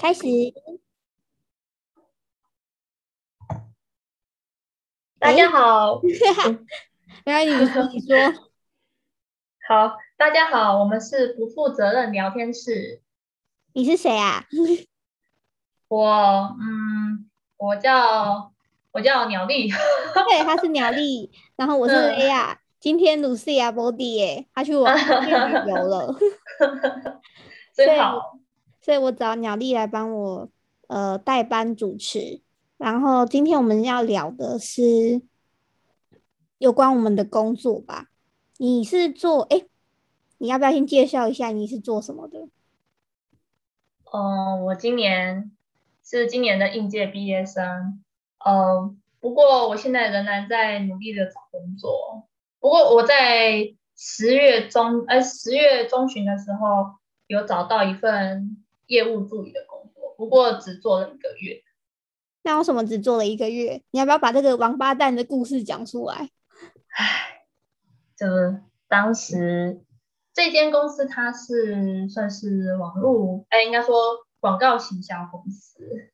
开始。大家好，来，你说，你说。好，大家好，我们是不负责任聊天室。你是谁啊？我，嗯，我叫我叫鸟丽。对，他是鸟丽，然后我是 A 亚。今天露西亚 Body 耶，他去玩旅游了。真好。所以我找鸟丽来帮我呃代班主持，然后今天我们要聊的是有关我们的工作吧。你是做哎，你要不要先介绍一下你是做什么的？嗯，我今年是今年的应届毕业生，嗯，不过我现在仍然在努力的找工作。不过我在十月中呃十月中旬的时候有找到一份。业务助理的工作，不过只做了一个月。那为什么只做了一个月？你要不要把这个王八蛋的故事讲出来？唉，就当时这间公司它是算是网络，哎，应该说广告行销公司，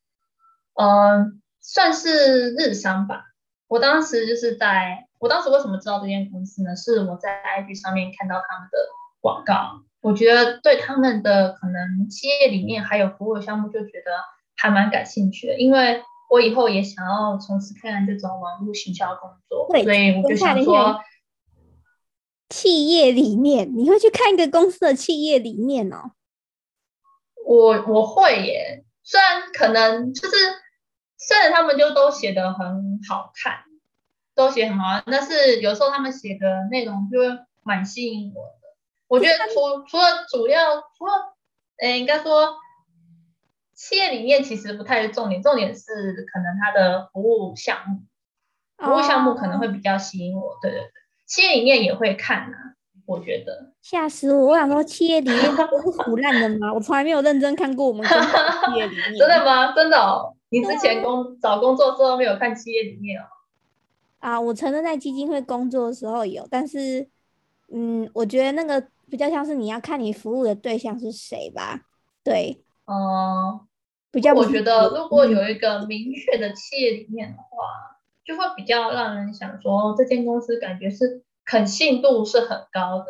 嗯，算是日商吧。我当时就是在，我当时为什么知道这间公司呢？是我在 IG 上面看到他们的广告。我觉得对他们的可能企业理念还有服务项目就觉得还蛮感兴趣的，因为我以后也想要从事看看这种网络行销工作，所以我就想说，企业理念，你会去看一个公司的企业理念哦？我我会耶，虽然可能就是虽然他们就都写的很好看，都写很好，但是有时候他们写的内容就会蛮吸引我。我觉得除除了主要除了，诶，应该说企业理念其实不太是重点，重点是可能它的服务项目，服务项目可能会比较吸引我。对对对，企业理念也会看啊，我觉得。吓死我！我想说企业理念都是腐烂的吗？我从来没有认真看过我们企业理念。真的吗？真的哦？你之前工找工作时候没有看企业理念哦？啊，我承认在基金会工作的时候有，但是，嗯，我觉得那个。比较像是你要看你服务的对象是谁吧，对，嗯，比较。我觉得如果有一个明确的企业理念的话，就会比较让人想说，这间公司感觉是可信度是很高的，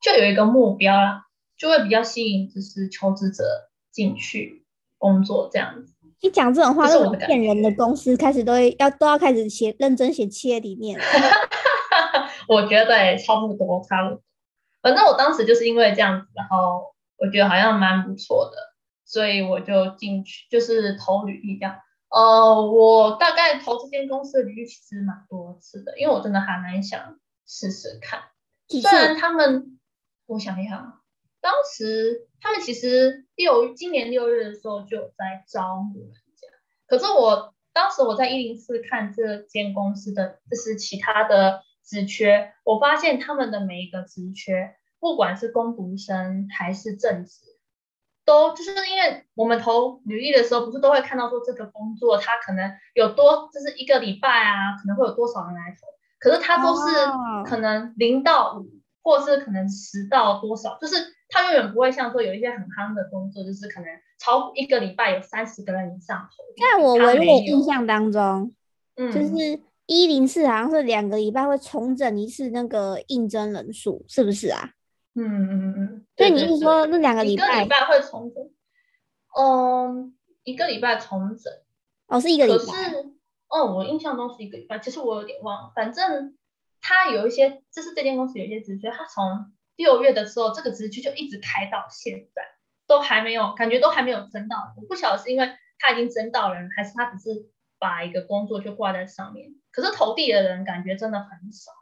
就有一个目标啦，就会比较吸引就是求职者进去工作这样子。你讲这种话，那种骗人的公司开始都会要都要开始写认真写企业理念。我觉得也差不多，差不多。反正我当时就是因为这样子，然后我觉得好像蛮不错的，所以我就进去，就是投履历这样。呃，我大概投这间公司的履历其实蛮多次的，因为我真的还蛮想试试看。虽然他们，我想一想，当时他们其实六今年六月的时候就有在招募人家，可是我当时我在一零四看这间公司的，就是其他的。职缺，我发现他们的每一个职缺，不管是工读生还是正职，都就是因为我们投履历的时候，不是都会看到说这个工作它可能有多，就是一个礼拜啊，可能会有多少人来投，可是它都是可能零到五，或是可能十到多少，就是它永远不会像说有一些很夯的工作，就是可能超一个礼拜有三十个人以上投。在我唯一的印象当中，嗯，就是。一零四好像是两个礼拜会重整一次那个应征人数，是不是啊？嗯嗯嗯。所以你是说那两个礼拜？一个礼拜会重整。嗯，一个礼拜重整。哦，是一个礼拜。可是，哦，我印象中是一个礼拜，其实我有点忘了。反正他有一些，就是这间公司有一些职缺，他从六月的时候，这个职缺就一直开到现在，都还没有，感觉都还没有增到。我不晓得是因为他已经增到人，还是他只是把一个工作就挂在上面。可是投递的人感觉真的很少，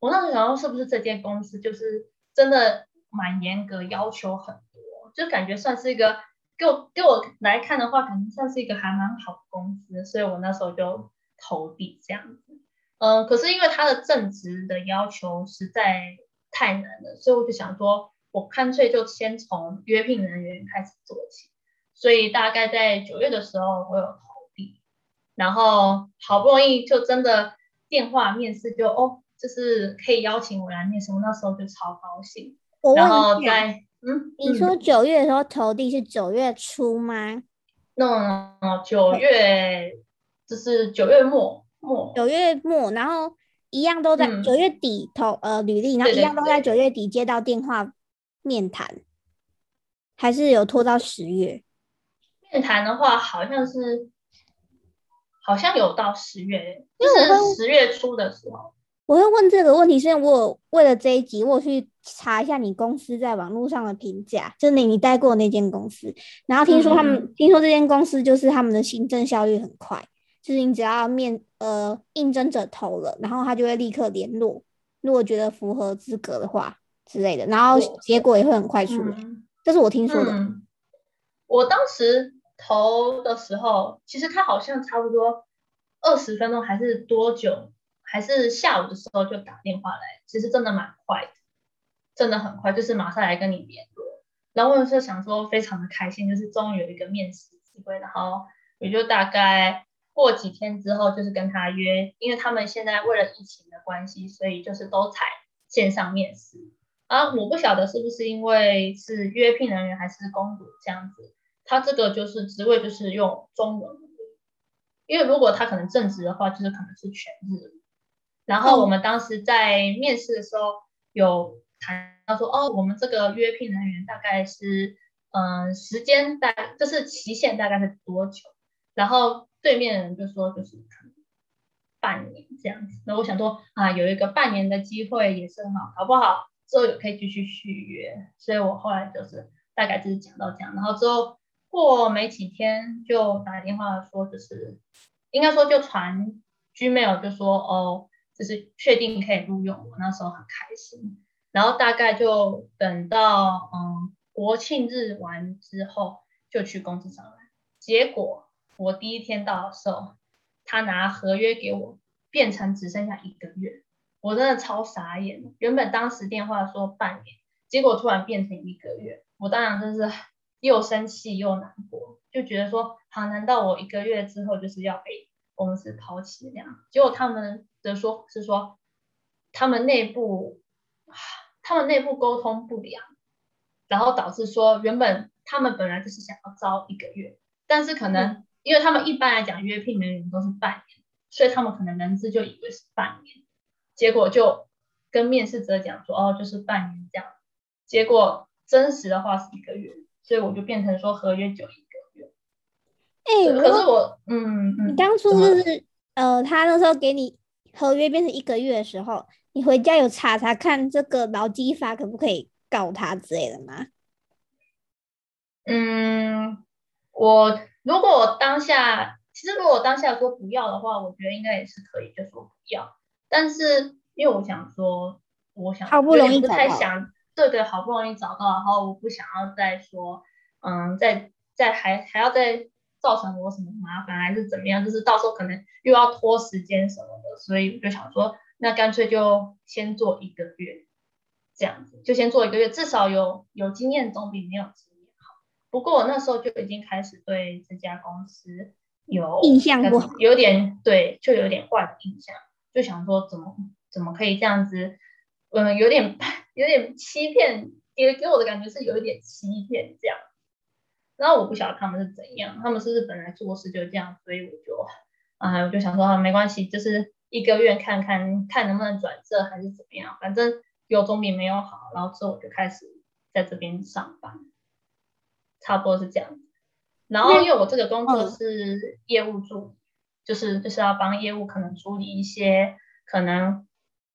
我那时候是不是这间公司就是真的蛮严格，要求很多，就感觉算是一个给我给我来看的话，感觉算是一个还蛮好的公司，所以我那时候就投递这样子。嗯，可是因为他的正职的要求实在太难了，所以我就想说，我干脆就先从约聘人员开始做起。所以大概在九月的时候，我有。然后好不容易就真的电话面试就哦，就是可以邀请我来面试，我那时候就超高兴。我问一下，嗯，你说九月的时候投递是九月初吗？那九月就是九月末末，九月末，然后一样都在嗯九月底投呃履历，然后一样都在九月底接到电话面谈，还是有拖到十月？面谈的话好像是好像有到十月，就因为十月初的时候。我会问这个问题，是因为我为了这一集，我去查一下你公司在网络上的评价，就是你你待过的那间公司，然后听说他们、嗯听说这间公司就是他们的行政效率很快，就是你只要面呃应征者投了，然后他就会立刻联络，如果觉得符合资格的话之类的，然后结果也会很快出来，嗯这是我听说的。嗯，我当时投的时候，其实他好像差不多二十分钟还是多久，还是下午的时候就打电话来，其实真的蛮快的，真的很快，就是马上来跟你联络。然后我就想说，非常的开心，就是终于有一个面试机会，然后也就大概过几天之后，就是跟他约，因为他们现在为了疫情的关系，所以就是都采线上面试。啊，我不晓得是不是因为是约聘人员还是公主这样子，他这个就是职位就是用中文，因为如果他可能正职的话，就是可能是全日。然后我们当时在面试的时候有谈到说，哦，我们这个约聘人员大概是，嗯、时间大就是期限大概是多久？然后对面的人就说就是可能半年这样子。那我想说啊，有一个半年的机会也是很好，好不好之后也可以继续续约。所以我后来就是大概就是讲到这样，然后之后过没几天就打电话说，就是应该说就传 Gmail 就说哦，就是确定可以录用我，那时候很开心。然后大概就等到嗯国庆日完之后就去公司上班，结果我第一天到的时候，他拿合约给我，变成只剩下一个月，我真的超傻眼。原本当时电话说半年，结果突然变成一个月，我当然真是又生气又难过，就觉得说，好，难道我一个月之后就是要被公司抛弃这样？结果他们的说法是说，他们内部，他们内部沟通不良，然后导致说原本他们本来就是想要招一个月，但是可能因为他们一般来讲约聘人员都是半年，所以他们可能人资就以为是半年，结果就跟面试者讲说哦就是半年这样，结果真实的话是一个月，所以我就变成说合约九一个月。哎、对可是我我嗯嗯，你当初就是呃，他那时候给你合约变成一个月的时候，你回家有查查看这个劳基法可不可以告他之类的吗？嗯，我如果我当下，其实如果我当下说不要的话，我觉得应该也是可以，就说不要。但是因为我想说，我想好不容易不太想，对对，好不容易找到，然后我不想要再说，嗯，再再还还要再造成我什么麻烦还是怎么样，就是到时候可能又要拖时间什么的，所以我就想说，那干脆就先做一个月，这样子就先做一个月，至少有有经验总比没有经验好。不过我那时候就已经开始对这家公司有印象不好有点对，就有点坏的印象，就想说怎么怎么可以这样子，嗯，有点 有点欺骗，给给我的感觉是有一点欺骗这样。然后我不晓得他们是怎样，他们是不是本来做事就这样，所以我就啊，我就想说啊，没关系，就是一个月看看看能不能转正还是怎么样，反正有总比没有好。然后之后我就开始在这边上班，差不多是这样。然后因为我这个工作嗯是业务助理，就是就是要帮业务可能处理一些可能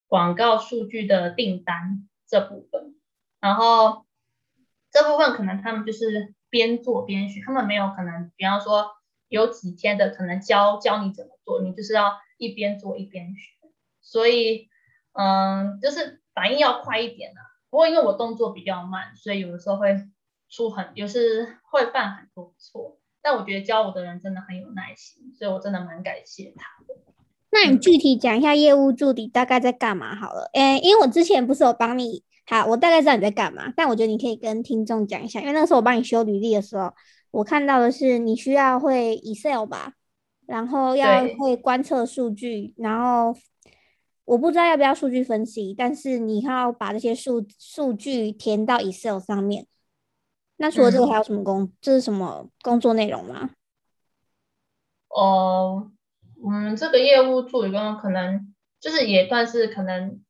广告数据的订单这部分，然后这部分可能他们就是边做边学，他们没有可能，比方说有几天的可能教教你怎么做，你就是要一边做一边学，所以嗯，就是反应要快一点啊。不过因为我动作比较慢，所以有的时候会出很，有时会犯很多错。但我觉得教我的人真的很有耐心，所以我真的蛮感谢他的。那你具体讲一下业务助理大概在干嘛好了？诶、因为我之前不是有帮你，好，我大概知道你在干嘛，但我觉得你可以跟听众讲一下，因为那时候我帮你修履历的时候，我看到的是你需要会 Excel 吧，然后要会观测数据，然后我不知道要不要数据分析，但是你要把这些数数据填到 Excel 上面。那除了这个嗯还有什么工？这是什么工作内容吗？哦，嗯，嗯这个业务助理工可能就是也算是可能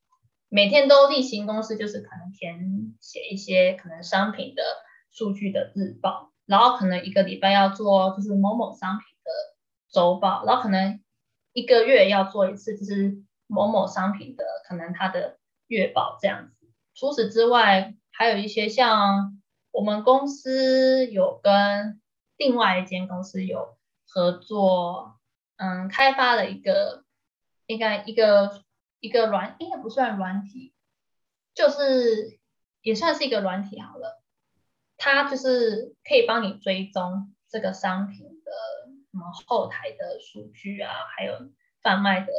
每天都例行公事，就是可能填写一些可能商品的数据的日报，然后可能一个礼拜要做就是某某商品的周报，然后可能一个月要做一次就是某某商品的可能它的月报这样子。除此之外，还有一些像我们公司有跟另外一间公司有。合作，嗯，开发了一个，应该一个一个软，应该不算软体，就是也算是一个软体好了。它就是可以帮你追踪这个商品的什么后台的数据啊，还有贩卖的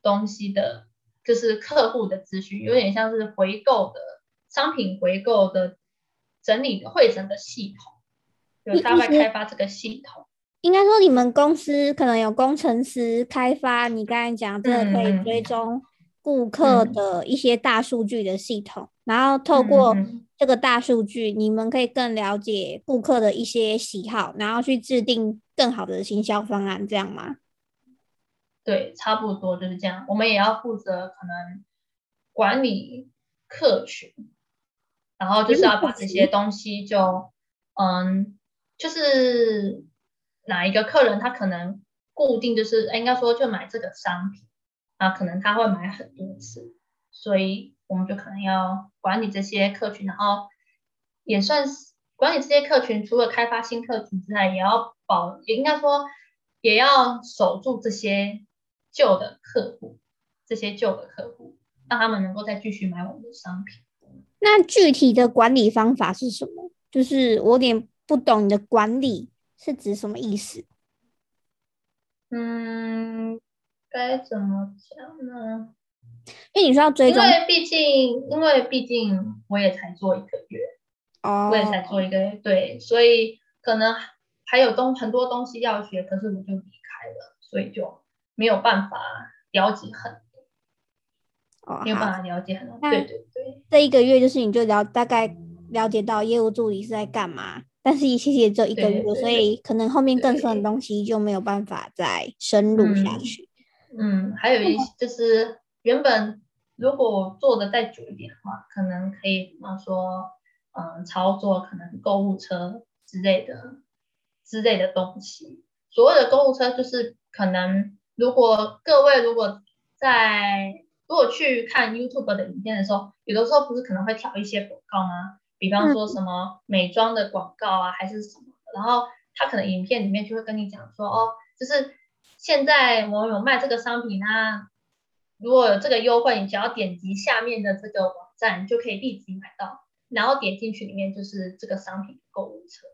东西的，就是客户的资讯，有点像是回购的商品回购的整理会诊的系统，有大概开发这个系统。应该说，你们公司可能有工程师开发你刚才讲这个可以追踪顾客的一些大数据的系统，然后透过这个大数据，你们可以更了解顾客的一些喜好，然后去制定更好的行销方案，这样吗？对，差不多就是这样。我们也要负责可能管理客群，然后就是要把这些东西就嗯，就是。哪一个客人他可能固定就是哎应该说就买这个商品啊，可能他会买很多次，所以我们就可能要管理这些客群，然后也算是管理这些客群，除了开发新客群之外，也要保，也应该说也要守住这些旧的客户，这些旧的客户，让他们能够再继续买我们的商品。那具体的管理方法是什么？就是我有点不懂你的管理。是指什么意思？嗯，该怎么讲呢？因为你说要追踪，因为毕竟，因为毕竟我也才做一个月，哦，我也才做一个月，对，所以可能还有东很多东西要学，可是我就离开了，所以就没有办法了解很多，没有办法了解很多。对对对，这一个月就是你就了大概了解到业务助理是在干嘛。但是一期也只有一个月，所以可能后面更深的东西就没有办法再深入下去。嗯，还有一些就是原本如果做的再久一点的话，可能可以，比方说，嗯，操作可能购物车之类的之类的东西。所谓的购物车就是可能，如果各位如果在如果去看 YouTube 的影片的时候，有的时候不是可能会调一些广告吗？比方说什么美妆的广告啊，还是什么，然后他可能影片里面就会跟你讲说，哦，就是现在我有卖这个商品啊，如果有这个优惠，你只要点击下面的这个网站，就可以立即买到，然后点进去里面就是这个商品购物车，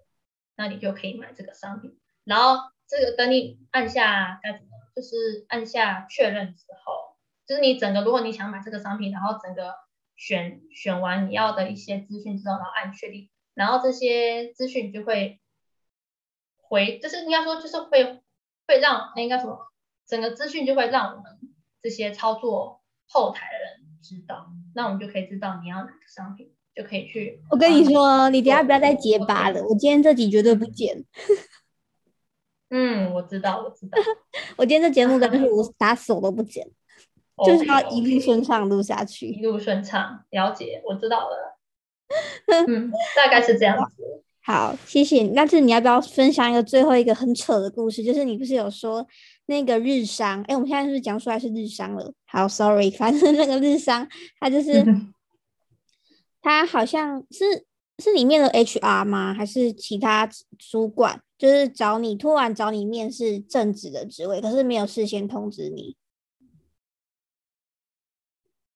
那你就可以买这个商品，然后这个等你按下该怎么，就是按下确认之后，就是你整个如果你想买这个商品，然后整个。选选完你要的一些资讯之后，然后按确定，然后这些资讯就会回，就是应该说就是会会让，应该说整个资讯就会让我们这些操作后台的人知道，那我们就可以知道你要哪个商品，就可以去。我跟你说，你等下不要再结巴了，我今天这集绝对不剪。嗯，我知道，我知道，我今天这节目干脆我打死我都不剪。就是要一路顺畅录下去，一路顺畅。了解，我知道了。嗯，大概是这样子。好，谢谢。那是你要不要分享一个最后一个很扯的故事？就是你不是有说那个日商？哎，我们现在是不是讲出来是日商了？好，sorry，反正那个日商，他就是 他好像是是里面的 HR 吗？还是其他主管？就是找你突然找你面试正职的职位，可是没有事先通知你。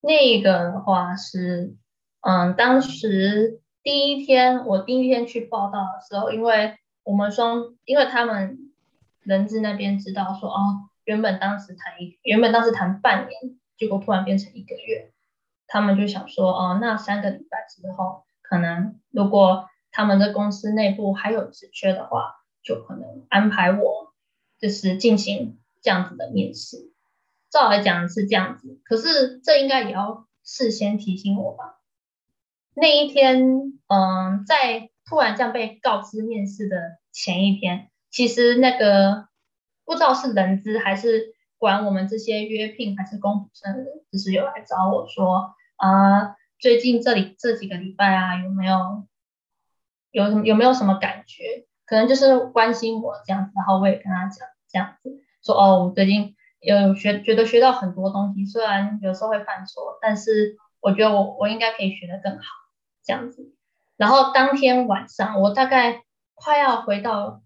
那个的话是，嗯，当时第一天我第一天去报道的时候，因为我们双，因为他们人资那边知道说，哦，原本当时谈一，原本当时谈半年，结果突然变成一个月，他们就想说，哦，那三个礼拜之后，可能如果他们的公司内部还有职缺的话，就可能安排我，就是进行这样子的面试。照来讲是这样子，可是这应该也要事先提醒我吧？那一天，嗯，在突然这样被告知面试的前一天，其实那个不知道是人资还是管我们这些约聘还是公主生，就是有来找我说，啊，最近这里这几个礼拜啊，有没有有什有没有什么感觉？可能就是关心我这样子，然后我也跟他讲这样子，说哦，我最近有学觉得学到很多东西，虽然有时候会犯错，但是我觉得我我应该可以学得更好这样子。然后当天晚上，我大概快要回到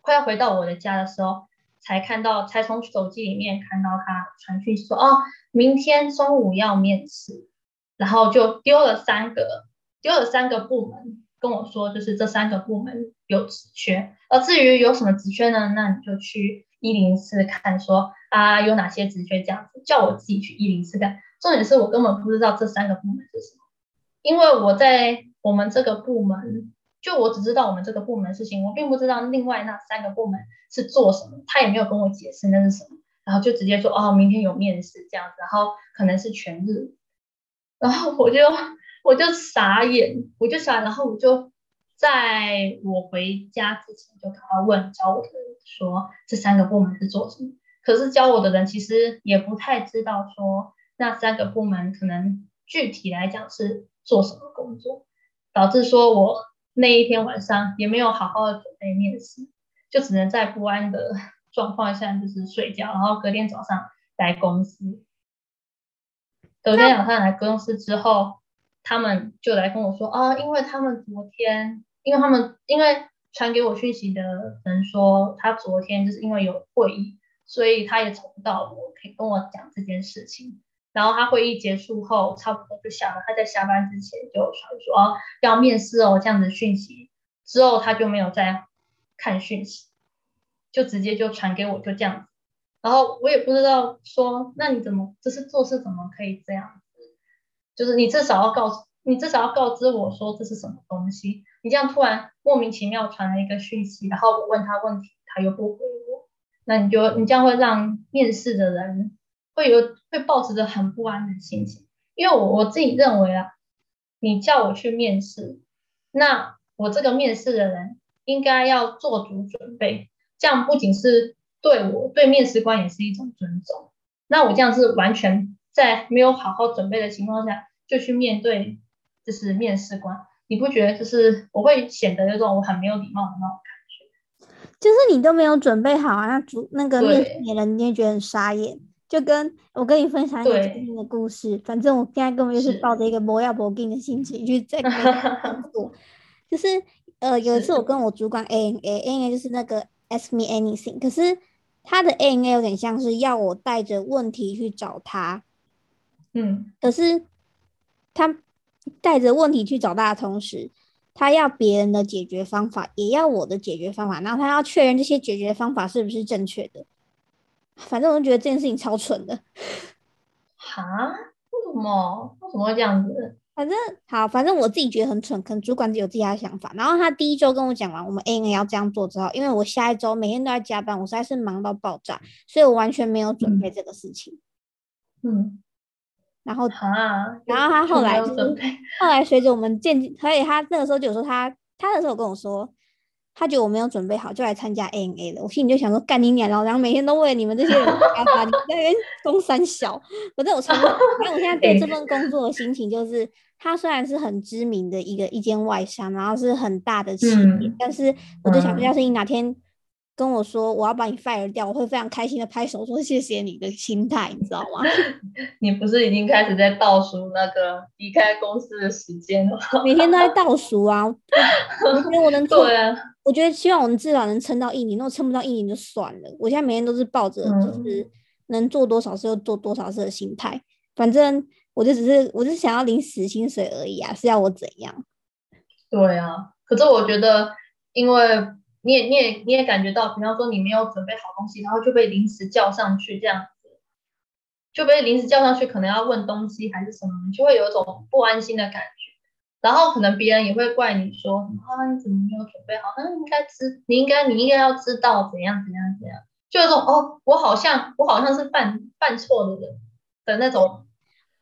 快要回到我的家的时候，才看到才从手机里面看到他传讯说哦，明天中午要面试，然后就丢了三个丢了三个部门。跟我说，就是这三个部门有职缺，而至于有什么职缺呢？那你就去一零四看，说啊有哪些职缺这样子，叫我自己去一零四看。重点是我根本不知道这三个部门是什么，因为我在我们这个部门，就我只知道我们这个部门事情，我并不知道另外那三个部门是做什么，他也没有跟我解释那是什么，然后就直接说哦，明天有面试这样子，然后可能是全日，然后我就。我就傻眼，我就傻，然后我就在我回家之前就赶快问教我的人说这三个部门是做什么。可是教我的人其实也不太知道说那三个部门可能具体来讲是做什么工作，导致说我那一天晚上也没有好好的准备面试，就只能在不安的 状况下就是睡觉，然后隔天早上来公司。隔天早上来公司之后。他们就来跟我说啊，因为他们昨天，因为他们因为传给我讯息的人说，他昨天就是因为有会议，所以他也找不到我，可以跟我讲这件事情。然后他会议结束后，差不多就下了，他在下班之前就传说要面试哦这样的讯息，之后他就没有再看讯息，就直接就传给我，就这样子。然后我也不知道说，那你怎么这是做事怎么可以这样？就是你至少要告诉你至少要告知我说这是什么东西。你这样突然莫名其妙传了一个讯息，然后我问他问题，他又不回我，那你就你这样会让面试的人会有会抱持着很不安的心情。因为我我自己认为啊，你叫我去面试，那我这个面试的人应该要做足准备，这样不仅是对我对面试官也是一种尊重。那我这样是完全。在没有好好准备的情况下就去面对，就是面试官，你不觉得就是我会显得有种我很没有礼貌的那种感觉？就是你都没有准备好啊，那主那个面试的人你也觉得很傻眼。就跟我跟你分享一个最近的故事，反正我现在根本就是抱着一个不要不给的心情去在工 作。就是呃有一次我跟我主管 A N A A N A 就是那个 Ask Me Anything，可是他的 A N A 有点像是要我带着问题去找他。嗯，可是他带着问题去找他的同时，他要别人的解决方法，也要我的解决方法，然后他要确认这些解决方法是不是正确的。反正我就觉得这件事情超蠢的。哈？为什么？为什么会这样子？反正好，反正我自己觉得很蠢，可能主管有自己的想法。然后他第一周跟我讲完我们 A N 要这样做之后，因为我下一周每天都在加班，我实在是忙到爆炸，所以我完全没有准备这个事情。嗯。然后啊，然后他后来就是后来随着我们渐，所以他那个时候就说他他那时候跟我说，他觉得我没有准备好就来参加 A N A 了。我心里就想说干你娘然后每天都为你们这些人加班，你那边东三小。反正我从，因为我现在对这份工作的心情就是，他虽然是很知名的一个一间外商，然后是很大的企业，但是我就想，要是你哪天。跟我说我要把你 fire 掉，我会非常开心的拍手说谢谢你的心态，你知道吗？你不是已经开始在倒数那个离开公司的时间了？每天都在倒数啊！我觉得我能 做，啊，我觉得希望我们至少能撑到一年，如果撑不到一年就算了。我现在每天都是抱着就是能做多少事就做多少事的心态，反正我就只是我是想要领死薪水而已啊，是要我怎样？对啊，可是我觉得因为。你也你也你也感觉到，比方说你没有准备好东西，然后就被临时叫上去这样子，就被临时叫上去，可能要问东西还是什么，就会有一种不安心的感觉。然后可能别人也会怪你说，啊你怎么没有准备好？那应该知，你应该你应该要知道怎样怎样怎样，就有种哦，我好像我好像是犯犯错的人的那种。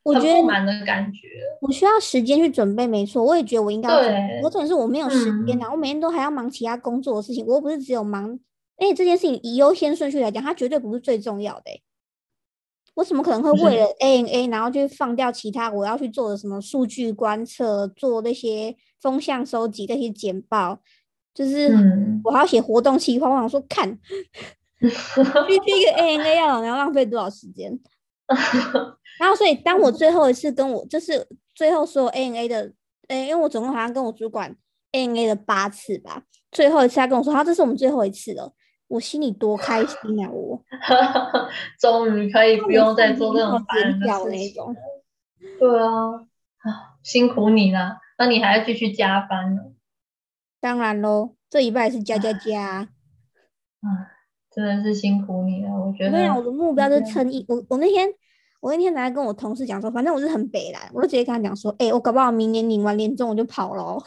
我觉得不满的感觉，我需要时间去准备，没错，我也觉得我应该。对，我可能是我没有时间啊，我每天都还要忙其他工作的事情，我又不是只有忙而且这件事情以优先顺序来讲，它绝对不是最重要的、欸。我怎么可能会为了 A N A，然后就放掉其他我要去做的什么数据观测、做那些风向收集、那些简报，就是嗯我还要写活动计划。我想说，看 去去一个 A N A 要要浪费多少时间？然后，所以当我最后一次跟我就是最后所有 A N A 的，诶、因为我总共好像跟我主管 A N A 了八次吧，最后一次他跟我说，他这是我们最后一次了，我心里多开心啊！我。终于可以不用再做这种烦尖人的事情。叫那种。对啊，啊，辛苦你了，那你还要继续加班呢，当然喽，这一半是加加加。啊，真的是辛苦你了，我觉得没有，我的目标就是对撑一。我我那天我那天来跟我同事讲说，反正我是很北蓝，我就直接跟他讲说，哎、我搞不好明年领完年终我就跑了哦。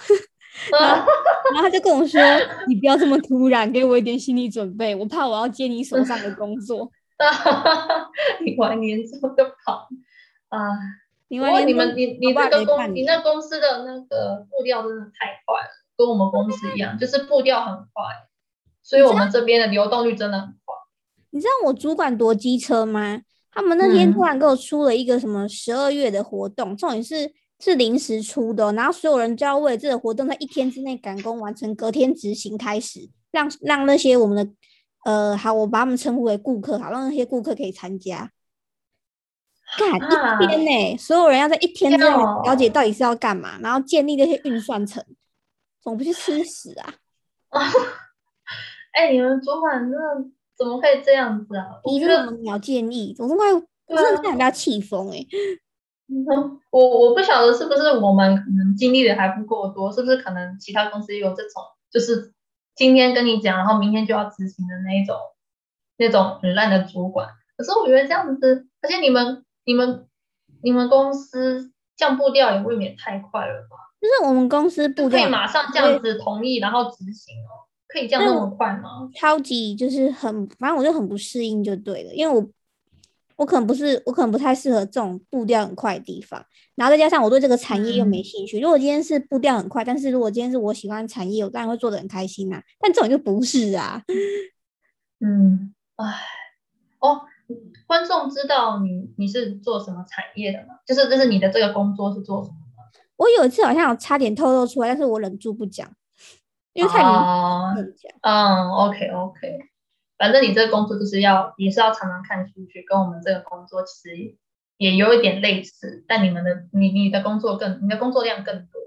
然后然后他就跟我说，你不要这么突然，给我一点心理准备，我怕我要接你手上的工作。你完年之后就跑啊。你不过你们你你搞不好这个公你那公司的那个步调真的太快了，跟我们公司一样，就是步调很快，所以我们这边的流动率真的很快。你知道我主管多机车吗？他们那天嗯突然给我出了一个什么十二月的活动，重点是是临时出的哦，然后所有人就要为了这个活动在一天之内赶工完成，隔天执行开始，让让那些我们的呃，好，我把他们称呼为顾客，好，让那些顾客可以参加。干啊一天呢、所有人要在一天之内了解到底是要干嘛，然后建立那些运算层，总不去吃屎啊？哎、你们主管那怎么可以这样子啊？我提觉得出什么鸟建议，我都快，我对啊真的被他气疯哎。嗯我我不晓得是不是我们可能经历的还不够多，是不是可能其他公司也有这种，就是今天跟你讲，然后明天就要执行的那一种那种很烂的主管。可是我觉得这样子，而且你们你们你们公司降步调也未免太快了吧？就是我们公司不可以马上这样子同意，然后执行哦，可以这样那么快吗？超级就是很，反正我就很不适应就对了，因为我我可能不是我可能不太适合这种步调很快的地方，然后再加上我对这个产业又没嗯兴趣。如果今天是步调很快，但是如果今天是我喜欢的产业，我当然会做的很开心呐、但这种就不是啊，嗯，唉，哦，观众知道你你是做什么产业的吗？就是就是你的这个工作是做什么的？我有一次好像有差点透露出来，但是我忍住不讲，因为太明哦显不能讲。嗯，OK OK，反正你这个工作就是要也是要常常看数据，跟我们这个工作其实也有一点类似，但你们的你你的工作更你的工作量更多。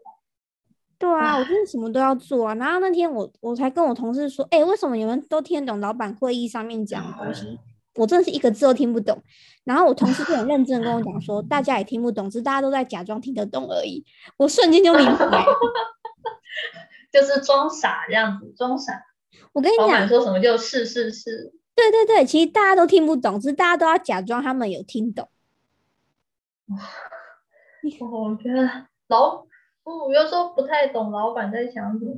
对啊，我真的什么都要做啊。然后那天我我才跟我同事说，哎、为什么你们都听得懂老板会议上面讲的东西？我真的是一个字都听不懂。然后我同事就很认真地跟我讲说，大家也听不懂，只是大家都在假装听得懂而已。我瞬间就明白了。就是装傻这样子，装傻。我跟你讲说什么就是是是，对对对，其实大家都听不懂，只是大家都要假装他们有听懂。我觉得老，我有时候不太懂老板在想什么。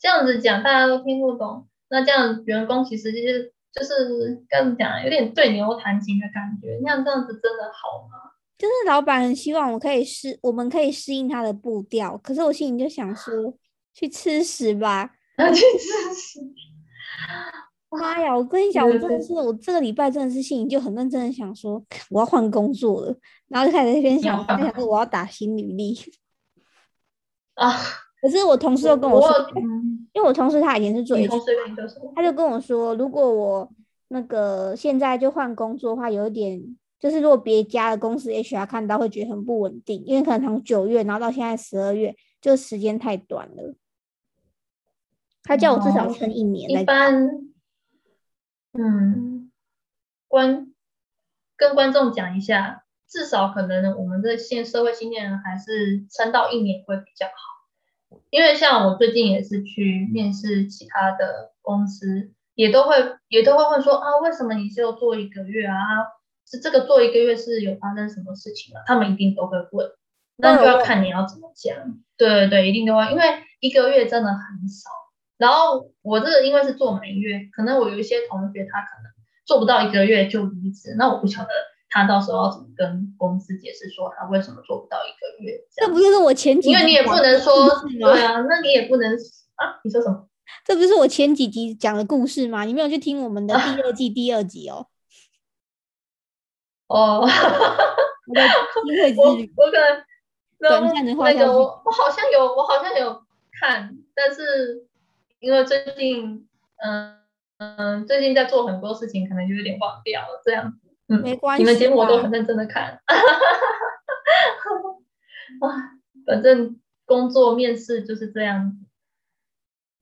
这样子讲大家都听不懂，那这样员工其实就是就是该怎么讲，有点对牛弹琴的感觉。那样这样子真的好吗？就是老板很希望我可以适，我们可以适应他的步调，可是我心里就想说，去吃屎吧！那去吃屎。妈呀！我跟你讲，我真的是，我这个礼拜真的是心里就很认真的想说，我要换工作了，然后就开始在那边想，在想说我要打新履历。啊，可是我同事又跟我说，嗯，因为我同事他以前是做？他就跟我说，如果我那个现在就换工作的话，有一点就是如果别家的公司 HR 看到会觉得很不稳定，因为可能从九月然后到现在十二月，就时间太短了。他叫我至少哦撑一年一般，嗯，观跟观众讲一下，至少可能我们的现社会新鲜人还是撑到一年会比较好。因为像我最近也是去面试其他的公司，也都会也都会问说啊，为什么你只有做一个月啊？是这个做一个月是有发生什么事情吗？他们一定都会问，那就要看你要怎么讲。对对对，一定都会，因为一个月真的很少。然后我这个因为是做满月，可能我有一些同学他可能做不到一个月就离职，那我不晓得他到时候要怎么跟公司解释说他为什么做不到一个月这。这不就是我前几因为你也不能说对啊，那你也不能啊，你说什么？这不是我前几集讲的故事吗？你没有去听我们的第二季第二集哦。哦，我，我可能短暂的画下去我我好像有我好像有看，但是因为最近嗯嗯最近在做很多事情，可能就有点忘掉了这样子。嗯，没关系你们节目我都很认真的看。啊，反正工作面试就是这样子，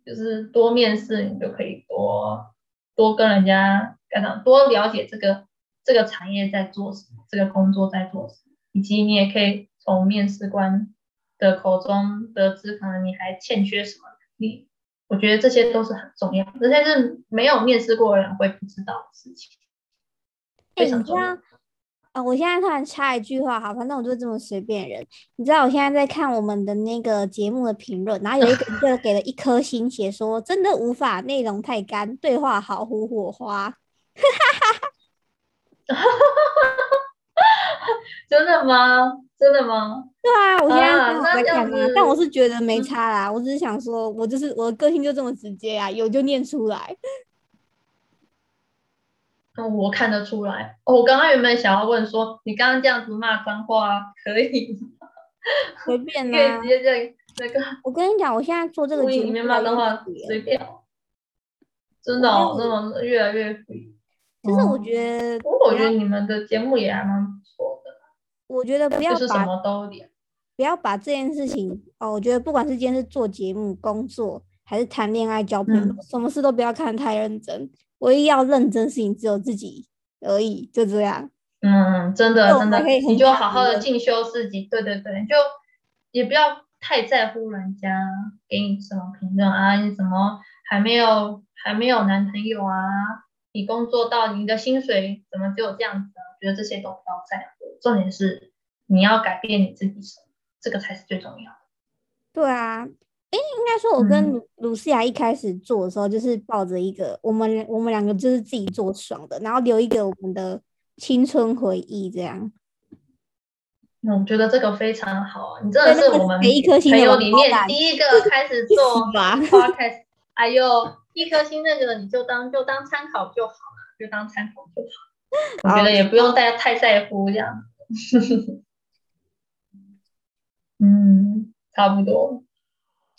就是多面试，你就可以多多跟人家干嘛，多了解这个这个产业在做什么，这个工作在做什么，以及你也可以从面试官的口中得知，可能你还欠缺什么能力。我觉得这些都是很重要的，这些是没有面试过的人会不知道的事情，哎、非常重要。你知道，啊、我现在突然插一句话，好，反正我就是这么随便人。你知道我现在在看我们的那个节目的评论，然后有一个人就 给了一颗星，写说真的无法，内容太干，对话好糊火花。真的吗？真的吗？对啊，我现在在看啊，但我是觉得没嗯差啦，我只是想说，我就是我的个性就这么直接啊，有就念出来。嗯，我看得出来。哦，我刚刚原本想要问说，你刚刚这样子骂脏话可以吗？随便啊可以、直接在那个我跟你讲，我现在做这个节目越来越骂脏话随便哦。真的哦，那么越来越。就是我哦觉得不过我觉得你们的节目也还蛮不错的，我觉得不要把什么都聊。不要把这件事情哦，我觉得不管是今天是做节目、工作，还是谈恋爱、交朋友，嗯什么事都不要看得太认真。唯一要认真的事情只有自己而已，就这样。嗯，真的真的你就好好的进修自己。对对对，就也不要太在乎人家给你什么评论啊，你怎么还没有还没有男朋友啊？你工作到你的薪水怎么只有这样子啊？我觉得这些都不要在乎，重点是你要改变你自己这个才是最重要的。对啊，诶，应该说，我跟嗯鲁鲁西亚一开始做的时候，就是抱着一个我们我们两个就是自己做爽的，然后留一个我们的青春回忆，这样。嗯我觉得这个非常好啊！你真对那个的是我们给一颗星的朋友里面第一个开始 做是吧 podcast，哎呦，一颗星那个你就当就当参考就好了，就当参考就好。我觉得也不用太太在乎这样。嗯，差不多。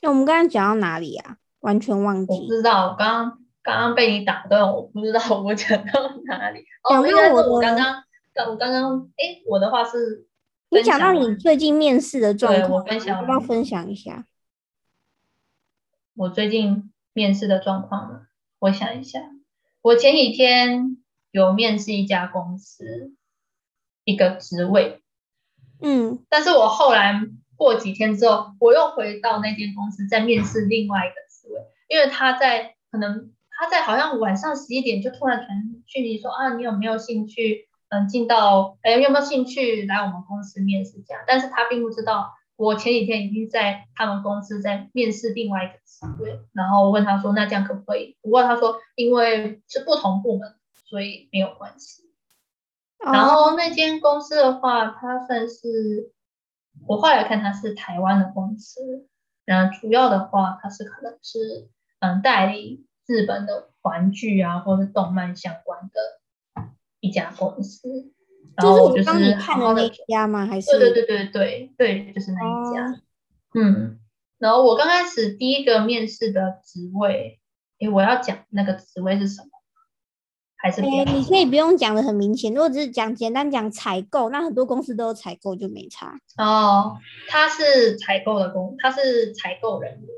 那我们刚刚讲到哪里啊？完全忘我不。知道，我刚刚刚刚被你打断，我不知道我讲到哪里。哦，讲到应该是我刚刚，刚我刚刚，哎，我的话是你讲到你最近面试的状对况啊，我分享完要不要分享一下？我最近面试的状况呢？我想一下，我前几天有面试一家公司一个职位，嗯，但是我后来过几天之后，我又回到那间公司再面试另外一个职位，因为他在可能他在好像晚上十一点就突然传讯息说啊，你有没有兴趣？嗯，进到哎，有没有兴趣来我们公司面试这样？但是他并不知道我前几天已经在他们公司在面试另外一个职位，然后我问他说那这样可不可以？不过他说因为是不同部门，所以没有关系。然哦，后那间公司的话，它算是我后来看它是台湾的公司，然后，主要的话它是可能是嗯代理日本的玩具啊或者动漫相关的一家公司，然就是后我就是看的那一家吗？还是？对对对对对对，就是那一家。哦嗯，然后我刚开始第一个面试的职位，诶，我要讲那个职位是什么？还是不哎、要？你可以不用讲的很明显，如果只是讲简单讲采购，那很多公司都有采购，就没差。哦，他是采购的工，他是采购人员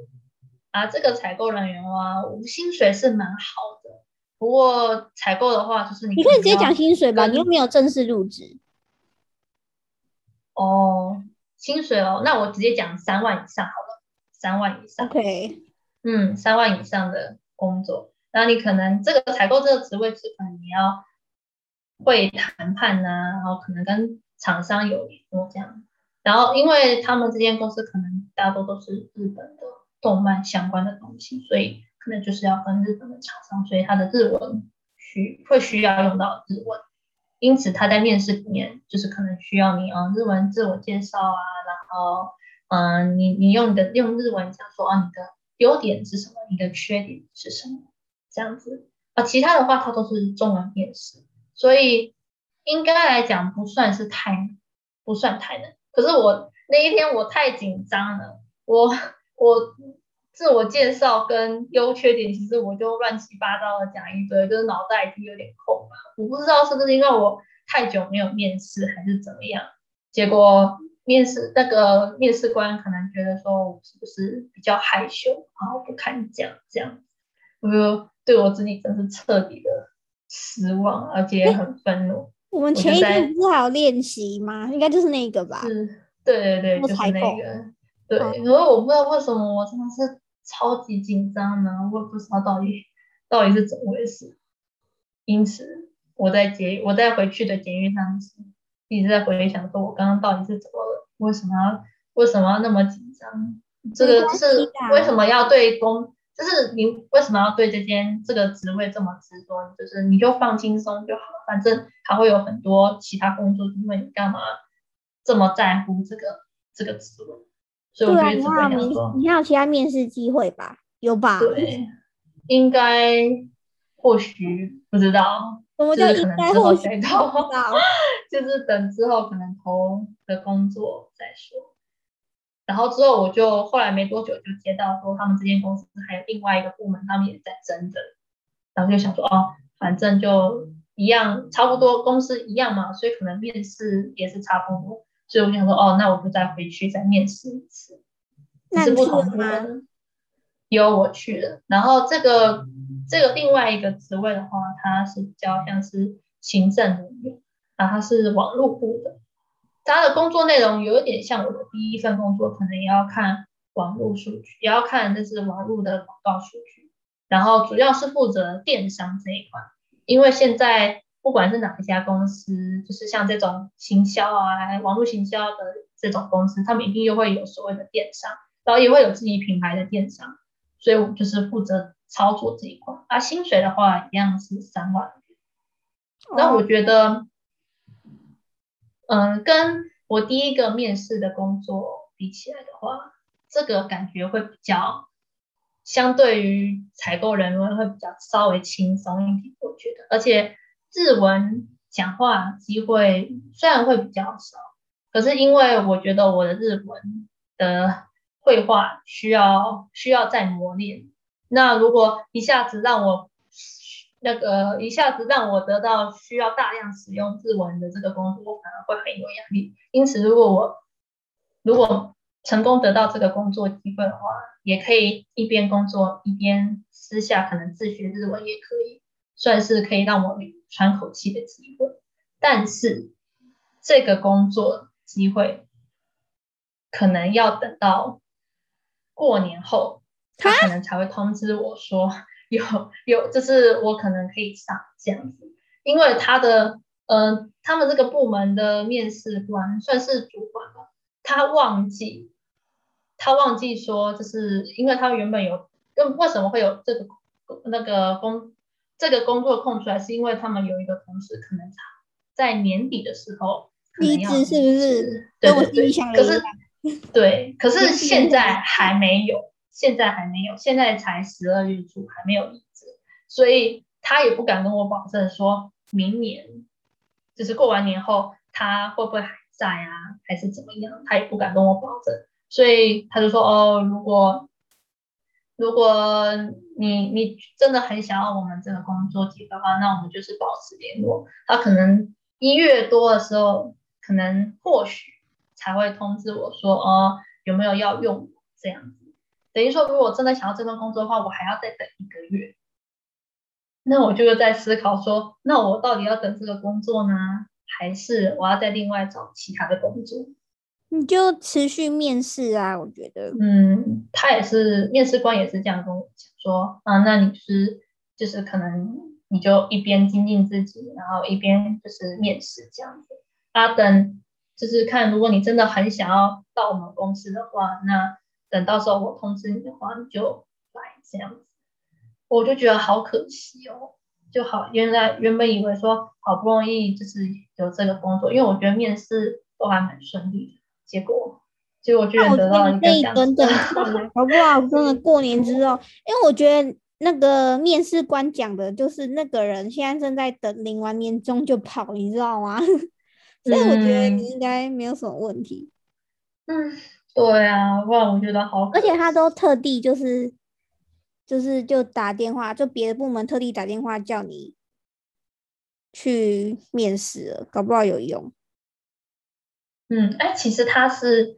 啊。这个采购人员的话，我薪水是蛮好的。不过采购的话，就是你你可以直接讲薪水吧，你又没有正式入职。哦，薪水哦，那我直接讲三万以上好了，三万以上。OK，嗯，三万以上的工作，那你可能这个采购这个职位是可能你要会谈判呐、然后可能跟厂商有联络这样。然后因为他们这间公司可能大多都是日本的动漫相关的东西，所以可能就是要跟日本的厂商，所以他的日文需会需要用到日文。因此他在面试里面就是可能需要你啊、日文自我介绍啊，然后嗯，你你用你的用日文讲说啊，你的优点是什么，你的缺点是什么，这样子啊。其他的话，它都是中文面试，所以应该来讲不算是太，不算太难。可是我那一天我太紧张了，我我自我介绍跟优缺点，其实我就乱七八糟的讲一堆，就是脑袋已经有点空了。我不知道是不是因为我太久没有面试，还是怎么样，结果。面试那个面试官可能觉得说我是不是比较害羞，然后不敢讲这样，我就对我自己真是彻底的失望，而且很愤怒。我们前一天不是还有练习吗？应该就是那个吧。是，对对对，就是那个。对，然后我不知道为什么我真的是超级紧张呢，我也不知道到底到底是怎么回事。因此，我在捷我在回去的捷运上一直在回想说，我刚刚到底是怎么了。为什么要为什么要那么紧张？这个是为什么要对工？就是你为什么要对这间这个职位这么执着？就是你就放轻松就好，反正还会有很多其他工作机会，你干嘛这么在乎这个这个职位？所以我觉得这个说，你还有其他面试机会吧？有吧？对，应该或许不知道。就是可能之后再投，就是等之后可能投的工作再说。然后之后我就后来没多久就接到说他们这间公司还有另外一个部门，他们也在争的。然后就想说哦，反正就一样，差不多公司一样嘛，所以可能面试也是差不多。所以我就想说哦，那我就再回去再面试一次。那是不同部门。有我去了，然后这个。这个另外一个职位的话，它是比较像是行政人员，然后，它是网络部的，它的工作内容有一点像我的第一份工作，可能也要看网络数据，也要看就是网络的广告数据，然后主要是负责电商这一块，因为现在不管是哪一家公司，就是像这种行销啊，网络行销的这种公司，他们一定又会有所谓的电商，然后也会有自己品牌的电商，所以我们就是负责。操作这一块，啊，薪水的话一样是三万。那我觉得，嗯，跟我第一个面试的工作比起来的话，这个感觉会比较，相对于采购人员会比较稍微轻松一点，我觉得。而且日文讲话机会虽然会比较少，可是因为我觉得我的日文的绘画需要需要再磨练。那如果一下子让我那个一下子让我得到需要大量使用日文的这个工作，我反而会很有压力。因此，如果我如果成功得到这个工作机会的话，也可以一边工作一边私下可能自学日文也可以，算是可以让我喘口气的机会。但是这个工作机会可能要等到过年后。他可能才会通知我说有有，就是我可能可以上这样子，因为他的呃，他们这个部门的面试官算是主管吧，他忘记他忘记说，就是因为他原本有，跟为什么会有这个那个工这个工作空出来，是因为他们有一个同事可能在年底的时候离职，是不是？对对对，可是对，可是现在还没有。现在还没有，现在才十二月初，还没有离职，所以他也不敢跟我保证说明年就是过完年后他会不会还在啊，还是怎么样，他也不敢跟我保证，所以他就说哦，如果如果你你真的很想要我们这个工作机会的话，那我们就是保持联络，他可能一月多的时候，可能或许才会通知我说哦，有没有要用这样子。等于说，如果真的想要这份工作的话，我还要再等一个月。那我就在思考说，那我到底要等这个工作呢，还是我要再另外找其他的工作？你就持续面试啊，我觉得。嗯，他也是面试官，也是这样跟我讲说，啊，那你就是就是可能你就一边精进自己，然后一边就是面试这样子。啊，等就是看，如果你真的很想要到我们公司的话，那。等到时候我通知你的话，你就来这样子，我就觉得好可惜哦，就好原来原本以为说好不容易就是有这个工作，因为我觉得面试都还蛮顺利的，结果其实我觉得得到一个这样等等看，好不好？真的 过年之后，因为我觉得那个面试官讲的就是那个人现在正在等领完年终就跑，你知道吗？所以我觉得你应该没有什么问题。嗯，对啊，不然我觉得好，而且他都特地就是就是就打电话，就别的部门特地打电话叫你去面试了，搞不好有用。嗯，哎，其实他是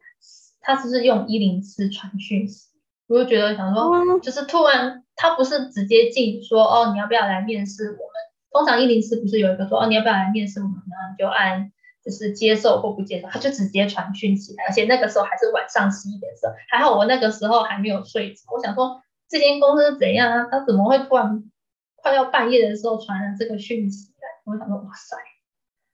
他只是用一零四传讯息，我就觉得想说，就是突然他不是直接进说哦，你要不要来面试我们？通常一零四不是有一个说哦，你要不要来面试我们？然后你就按就是接受或不接受，他就直接传讯息来，而且那个时候还是晚上十一点钟，还好我那个时候还没有睡着，我想说这间公司怎样啊？他怎么会突然快要半夜的时候传了这个讯息来？我想说哇塞！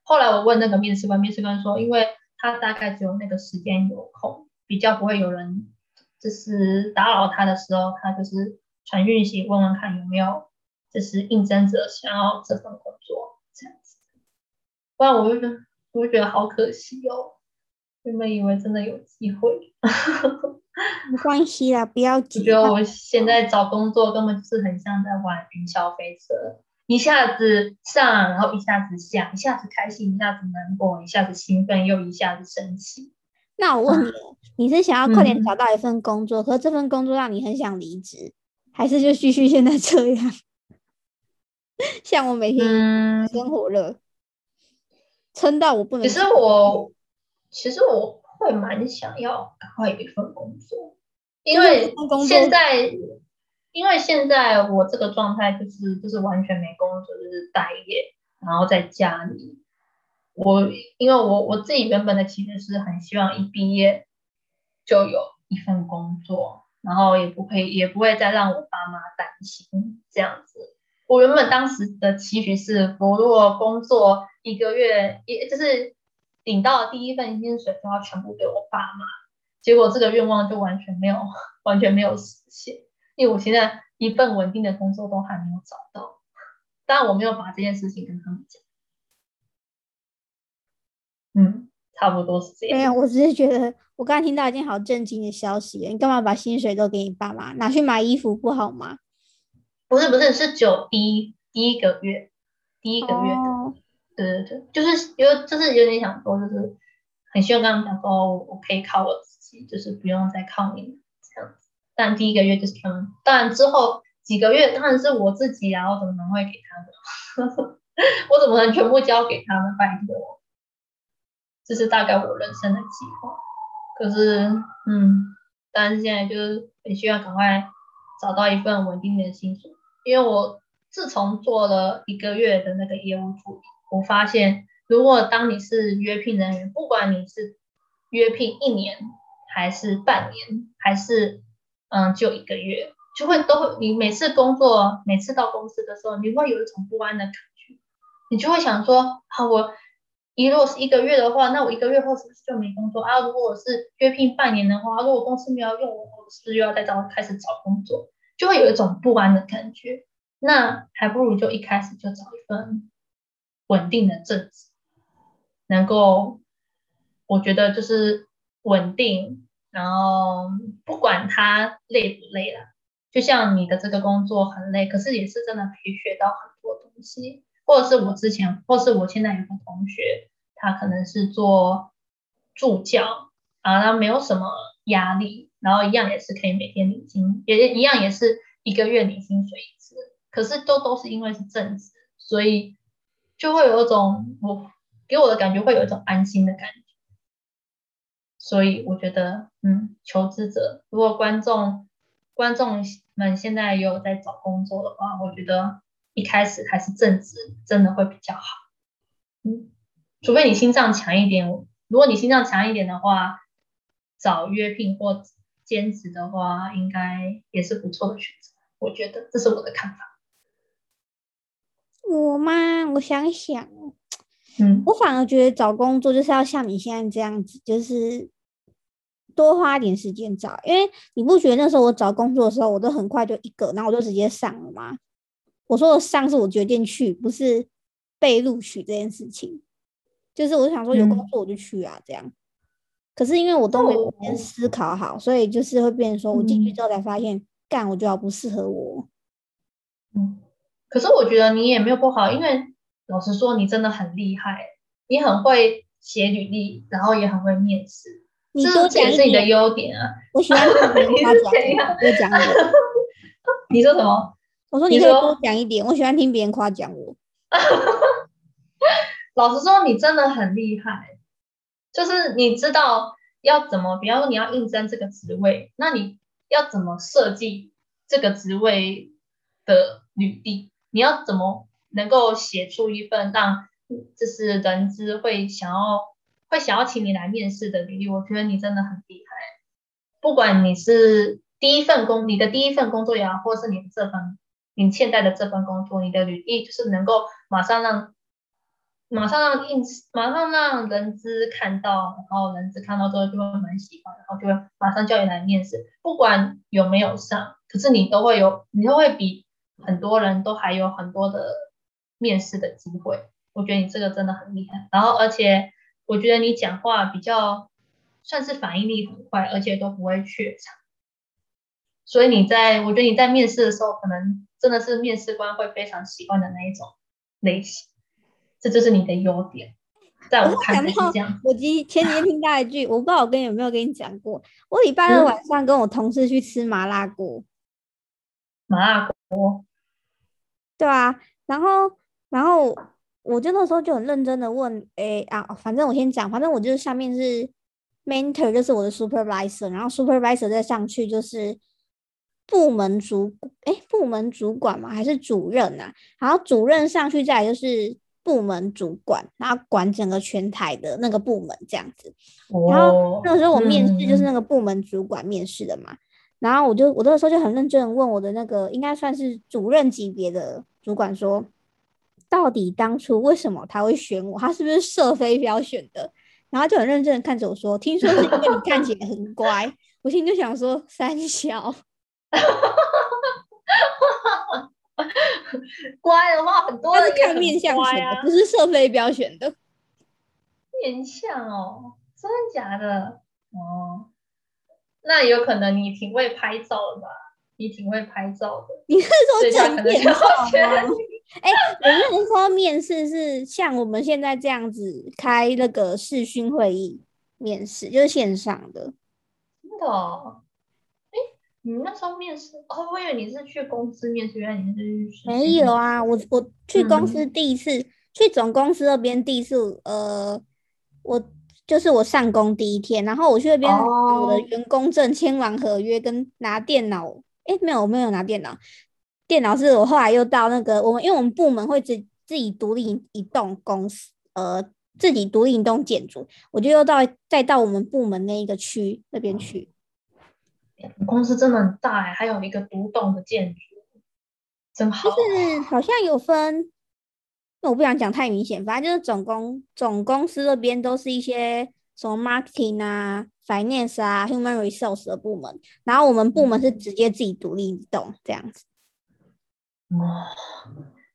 后来我问那个面试官，面试官说，因为他大概只有那个时间有空，比较不会有人就是打扰他的时候，他就是传讯息问问看有没有就是应征者想要这份工作这样子。不然我就觉得我觉得好可惜哦，原本以为真的有机会。没关系啦，不要急。我觉得我现在找工作根本就是很像在玩云霄飞车。一下子上，然后一下子下，一下子开心，一下子难过，一下子兴奋，又一下子生气。那我问你，你是想要快点找到一份工作，可是这份工作让你很想离职，还是就继续现在这样？像我每天生火热，撑到我不能。其实我，其实我会蛮想要赶快有一份工作，因为现在。因为现在我这个状态就是就是完全没工作，就是待业，然后在家里。我因为我我自己原本的其实是很希望一毕业就有一份工作，然后也不会也不会再让我爸妈担心这样子。我原本当时的期许是，我如果工作一个月，也就是领到了第一份薪水，就要全部给我爸妈。结果这个愿望就完全没有 完全没有实现。因为我现在一份稳定的工作都还没有找到，但我没有把这件事情跟他们讲。嗯，差不多是这样。没有，我只是觉得我刚听到一件好震惊的消息，你干嘛把薪水都给你爸妈拿去买衣服不好吗？不是不是，是九第第一个月，第一个月的，对对对，就是有就是有点想说，就是很希望跟他们讲说，我可以靠我自己，就是不用再靠你们这样子。但第一个月就是他们，当然之后几个月当然是我自己啊，我怎么能会给他们？我怎么能全部交给他们？拜托，这是大概我人生的计划。可是，嗯，但是现在就是很需要赶快找到一份稳定的薪水，因为我自从做了一个月的那个业务助理，我发现，如果当你是约聘人员，不管你是约聘一年，还是半年，还是嗯，就一个月，就会都会，你每次工作，每次到公司的时候，你会有一种不安的感觉，你就会想说，好，我一如果是一个月的话，那我一个月后是不是就没工作啊？如果我是约聘半年的话，如果公司没有用我，我是不是又要再找开始找工作？就会有一种不安的感觉。那还不如就一开始就找一份稳定的正职，能够，我觉得就是稳定。然后不管他累不累了，就像你的这个工作很累，可是也是真的可以学到很多东西。或者是我之前，或是我现在有个同学，他可能是做助教啊，他没有什么压力，然后一样也是可以每天领薪，也一样也是一个月领薪水一次。可是都都是因为是正职，所以就会有一种我给我的感觉会有一种安心的感觉。所以我觉得，嗯，求职者，如果观众观众们现在有在找工作的话，我觉得一开始还是正职真的会比较好，嗯，除非你心脏强一点，如果你心脏强一点的话，找约聘或兼职的话，应该也是不错的选择。我觉得这是我的看法。我嘛？我想想。嗯，我反而觉得找工作就是要像你现在这样子，就是多花点时间找，因为你不觉得那时候我找工作的时候，我都很快就一个，然后我就直接上了吗？我说的上是我决定去，不是被录取这件事情，就是我想说有工作我就去啊，这样。可是因为我都没有哦先思考好，所以就是会变成说我进去嗯之后才发现，干我觉得不适合我。嗯，可是我觉得你也没有不好，因为老实说，你真的很厉害，你很会写履历，然后也很会面试，这你多这也是你的点，优点啊。我喜欢听别人你 夸奖我，多讲一点。你说什么？我说你可以多讲一点，我喜欢听别人夸奖我。老实说，你真的很厉害，就是你知道要怎么，比方说你要应征这个职位，那你要怎么设计这个职位的履历？你要怎么能够写出一份让就是人资会想要会想要请你来面试的履历？我觉得你真的很厉害。不管你是第一份工，你的第一份工作也好，或是你这份你现在的这份工作，你的履历就是能够马上让马上让应马上让人资看到，然后人资看到之后就会蛮喜欢，然后就会马上叫你来面试，不管有没有上，可是你都会有，你都会比很多人都还有很多的面试的机会。我觉得你这个真的很厉害，然后而且我觉得你讲话比较算是反应力很快，而且都不会怯场。所以你在，我觉得你在面试的时候，可能真的是面试官会非常喜欢的那一种类型，这就是你的优点，在我看来是这样。我今前几天听到一句，我不知道我跟有没有跟你讲过，我礼拜二嗯晚上跟我同事去吃麻辣锅，麻辣锅，对啊，然后然后我就那时候就很认真的问，诶啊，反正我先讲，反正我就是下面是 mentor，就是我的 supervisor，然后 supervisor 再上去就是部门主，诶，部门主管嘛，还是主任啊？然后主任上去再来就是部门主管，然后管整个全台的那个部门这样子。然后哦，那个时候我面试就是嗯那个部门主管面试的嘛，然后我就我那个时候就很认真地问我的那个应该算是主任级别的主管说，到底当初为什么他会选我？他是不是射飞镖选的？然后就很认真的看着我说，听说是因为你看起来很乖。我心里就想说，三小，乖的话，很多人也很看面相选的，不，是社会标选的。面相哦，真的假的？哦，那有可能你挺会拍照的吧？你挺会拍照的，你是说正面照？哎、我那个时候面试是像我们现在这样子开那个视讯会议面试，就是线上的。真的哦。哎，你那时候面试哦，我以为你是去公司面试，原来你是去没有啊，我我去公司嗯第一次，去总公司那边第一次，呃，我就是我上工第一天，然后我去那边拿我的哦员工证、签完合约跟拿电脑，诶，没有，我没有拿电脑，电脑是我后来又到那个我们，因为我们部门会自自己独立一栋公司，呃，自己独立一栋建筑，我就又到再到我们部门那一个区那边去。你公司真的很大哎，还有一个独栋的建筑，真好。就是好像有分，那我不想讲太明显，反正就是总公总公司那边都是一些什么 marketing 啊、finance 啊、human resource 的部门，然后我们部门是直接自己独立一栋这样子。哇，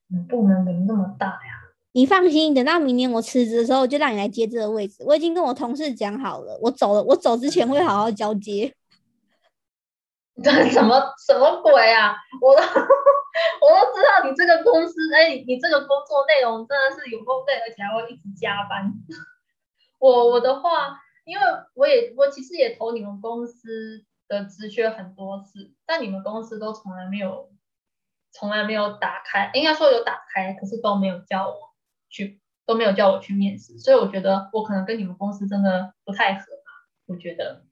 你部门怎么那么大呀？你放心，等到明年我辞职的时候，就让你来接这个位置。我已经跟我同事讲好了，我走了，我走之前会好好交接。这 什么什么鬼啊！我都 我都知道你这个公司，哎，你这个工作内容真的是有够累，而且还会一直加班。我我的话，因为我也我其实也投你们公司的职缺很多次，但你们公司都从来没有从来没有打开，应该说有打开，可是都没有叫我去，都没有叫我去面试，所以我觉得我可能跟你们公司真的不太合吧，我觉得，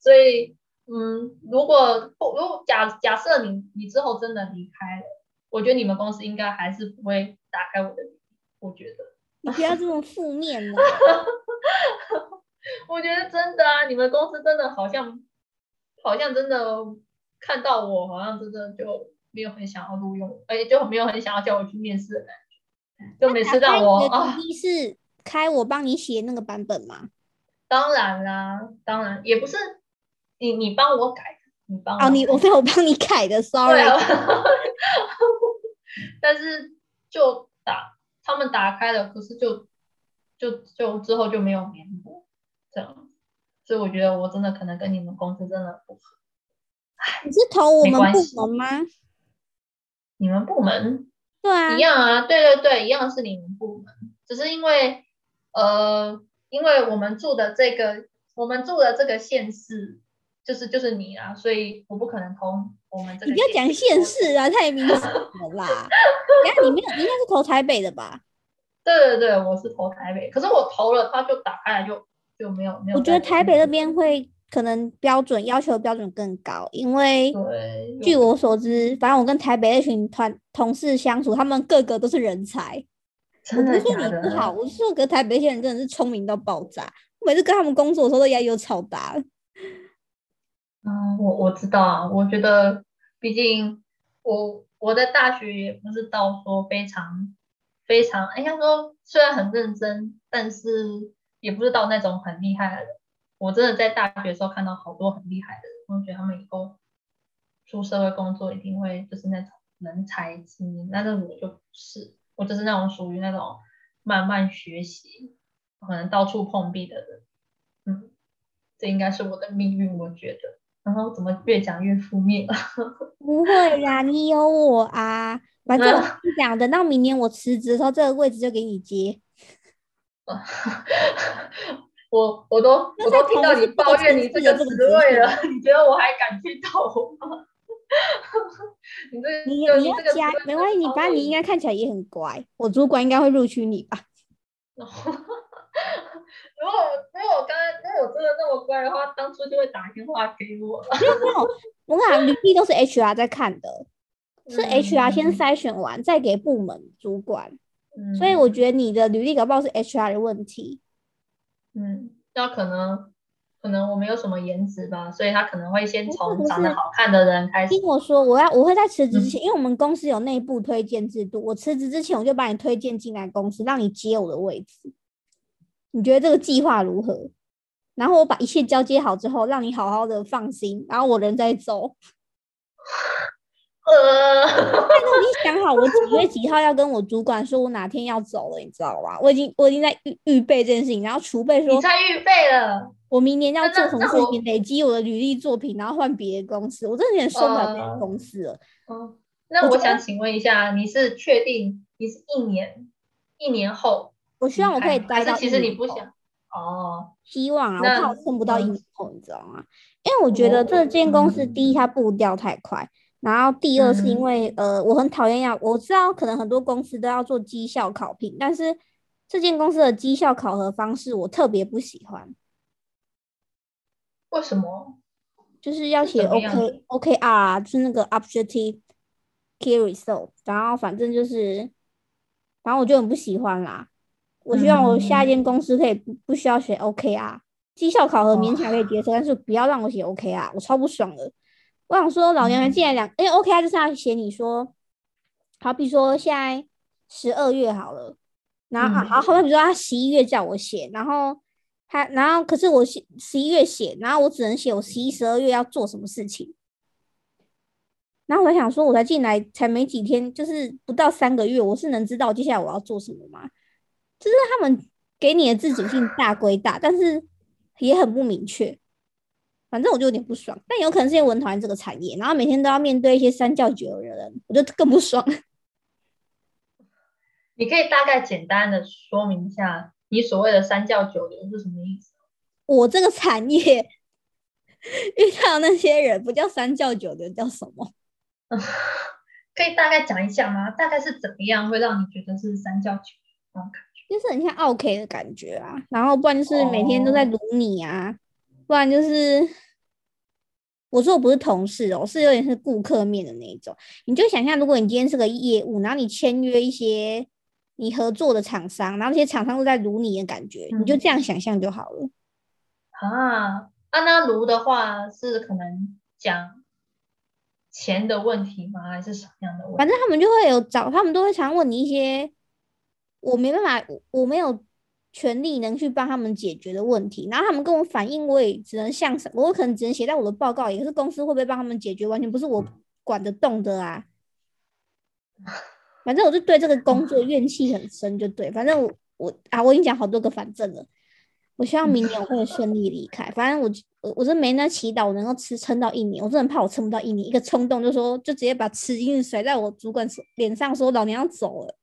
所以。嗯，如果不如果假假设你你之后真的离开了，我觉得你们公司应该还是不会打开我的履历，我觉得。你不要这么负面了。我觉得真的啊，你们公司真的好像好像真的看到我，好像真的就没有很想要录用，而且就没有很想要叫我去面试的感觉，就每次让我啊，你是开我帮你写那个版本吗？当然啦，当然也不是。你你帮我改，你帮我哦，你 我没有帮你改的，sorry。啊、但是就打他们打开了，可是就就就之后就没有联络，这样，所以我觉得我真的可能跟你们公司真的不合。你是投我们部门吗？你们部门对啊一，样啊，对对对，一样是你们部门，只是因为呃，因为我们住的这个，我们住的这个县市就是就是你啊，所以我不可能投我们这个。你不要讲现。市啊，太明显了啦。等下你没有，你应该是投台北的吧？对对对，我是投台北，可是我投了，他就打开来就就没有没有。我觉得台北那边会可能标准要求标准更高，因为，据我所知，反正我跟台北那群团同事相处，他们个个都是人才。我真的不是说？你不好，我是说跟台北那些人真的是聪明到爆炸。我每次跟他们工作的时候，都压力都超大。嗯，我我知道啊，我觉得，毕竟我我在大学也不是到说非常非常，应该说虽然很认真，但是也不是到那种很厉害的人。我真的在大学时候看到好多很厉害的人，我觉得他们以后出社会工作一定会就是那种人才精英，但是我就不是，我就是那种属于那种慢慢学习，可能到处碰壁的人。嗯，这应该是我的命运，我觉得。然后怎么越讲越负面了？不会啦，你有我啊。反正你讲，等到明年我辞职的时候，这个位置就给你接。我我都我都听到你抱怨你这个职位了，你觉得我还敢去投吗？你这你你要加没关系，你超反正你应该看起来也很乖，我主管应该会录取你吧？如果如果我刚才如果我真的那么乖的话，当初就会打电话给我了。我跟你讲，履历都是 HR 在看的，是嗯 HR 先筛选完，再给部门主管。嗯所以我觉得你的履历搞不好是 HR 的问题。嗯，那可能可能我没有什么颜值吧，所以他可能会先从长得好看的人开始听。我说，我要我会在辞职之嗯前，因为我们公司有内部推荐制度，我辞职之前我就把你推荐进来公司，让你接我的位置。你觉得这个计划如何？然后我把一切交接好之后，让你好好的放心，然后我人再走。呃，我已经想好，我几月几号要跟我主管说，我哪天要走了，你知道吗？我已经我已经在预预备这件事情，然后储备说你，在预备了。我明年要做什么事情，累积我的履历作品，然后换别的公司。我真的有点受不了这家呃公司了。嗯，那我想请问一下，你是确定你是一年一年后我希望我可以待到其实你不想？哦，希望啊，我怕我撑不到一嗯年后，你知道吗？因为我觉得这间公司，嗯第一它步调太快，然后第二是因嗯为呃，我很讨厌要，我知道可能很多公司都要做绩效考评，但是这间公司的绩效考核方式我特别不喜欢，为什么？就是要写 OK OKR 啊，就是那个 Objective Key Result，然后反正就是，反正我就很不喜欢啦。我希望我下一间公司可以不不需要写 OKR，绩效考核勉强可以接受，但是不要让我写 OKR，我超不爽的。我想说，老娘们进来两，因为 OKR 就是要写你说，好比说现在十二月好了，然后啊嗯好，好比说他十一月叫我写，然后他然后可是我写十一月写，然后我只能写我十一、十二月要做什么事情。然后我想说，我才进来才没几天，就是不到三个月，我是能知道接下来我要做什么吗？就是他们给你的自主性大归大，但是也很不明确。反正我就有点不爽，但有可能是因为我很讨厌这个产业，然后每天都要面对一些三教九流的人，我就更不爽。你可以大概简单的说明一下，你所谓的三教九流是什么意思？我这个产业遇到那些人，不叫三教九流，叫什么？可以大概讲一下吗？大概是怎么样会让你觉得是三教九流？就是很像 OK 的感觉啊，然后不然就是每天都在撸你啊，不然就是我说我不是同事哦，是有点是顾客面的那一种。你就想象，如果你今天是个业务，然后你签约一些你合作的厂商，然后那些厂商都在撸你的感觉，你就嗯这样想象就好了。啊，啊，那炉的话是可能讲钱的问题吗？还是什么样的问题？反正他们就会有找，他们都会常问你一些我没办法，我没有权利能去帮他们解决的问题，然后他们跟我反映，我也只能向上，我可能只能写在我的报告也，是公司会不会帮他们解决，完全不是我管得动的啊。反正我就对这个工作怨气很深，就对，反正我我啊，我已经讲好多个反正了。我希望明年我会顺利离开。反正我我我是没那祈祷，我能够吃撑到一年。我真的怕我撑不到一年，一个冲动就说就直接把吃进甩在我主管脸上，说老娘要走了。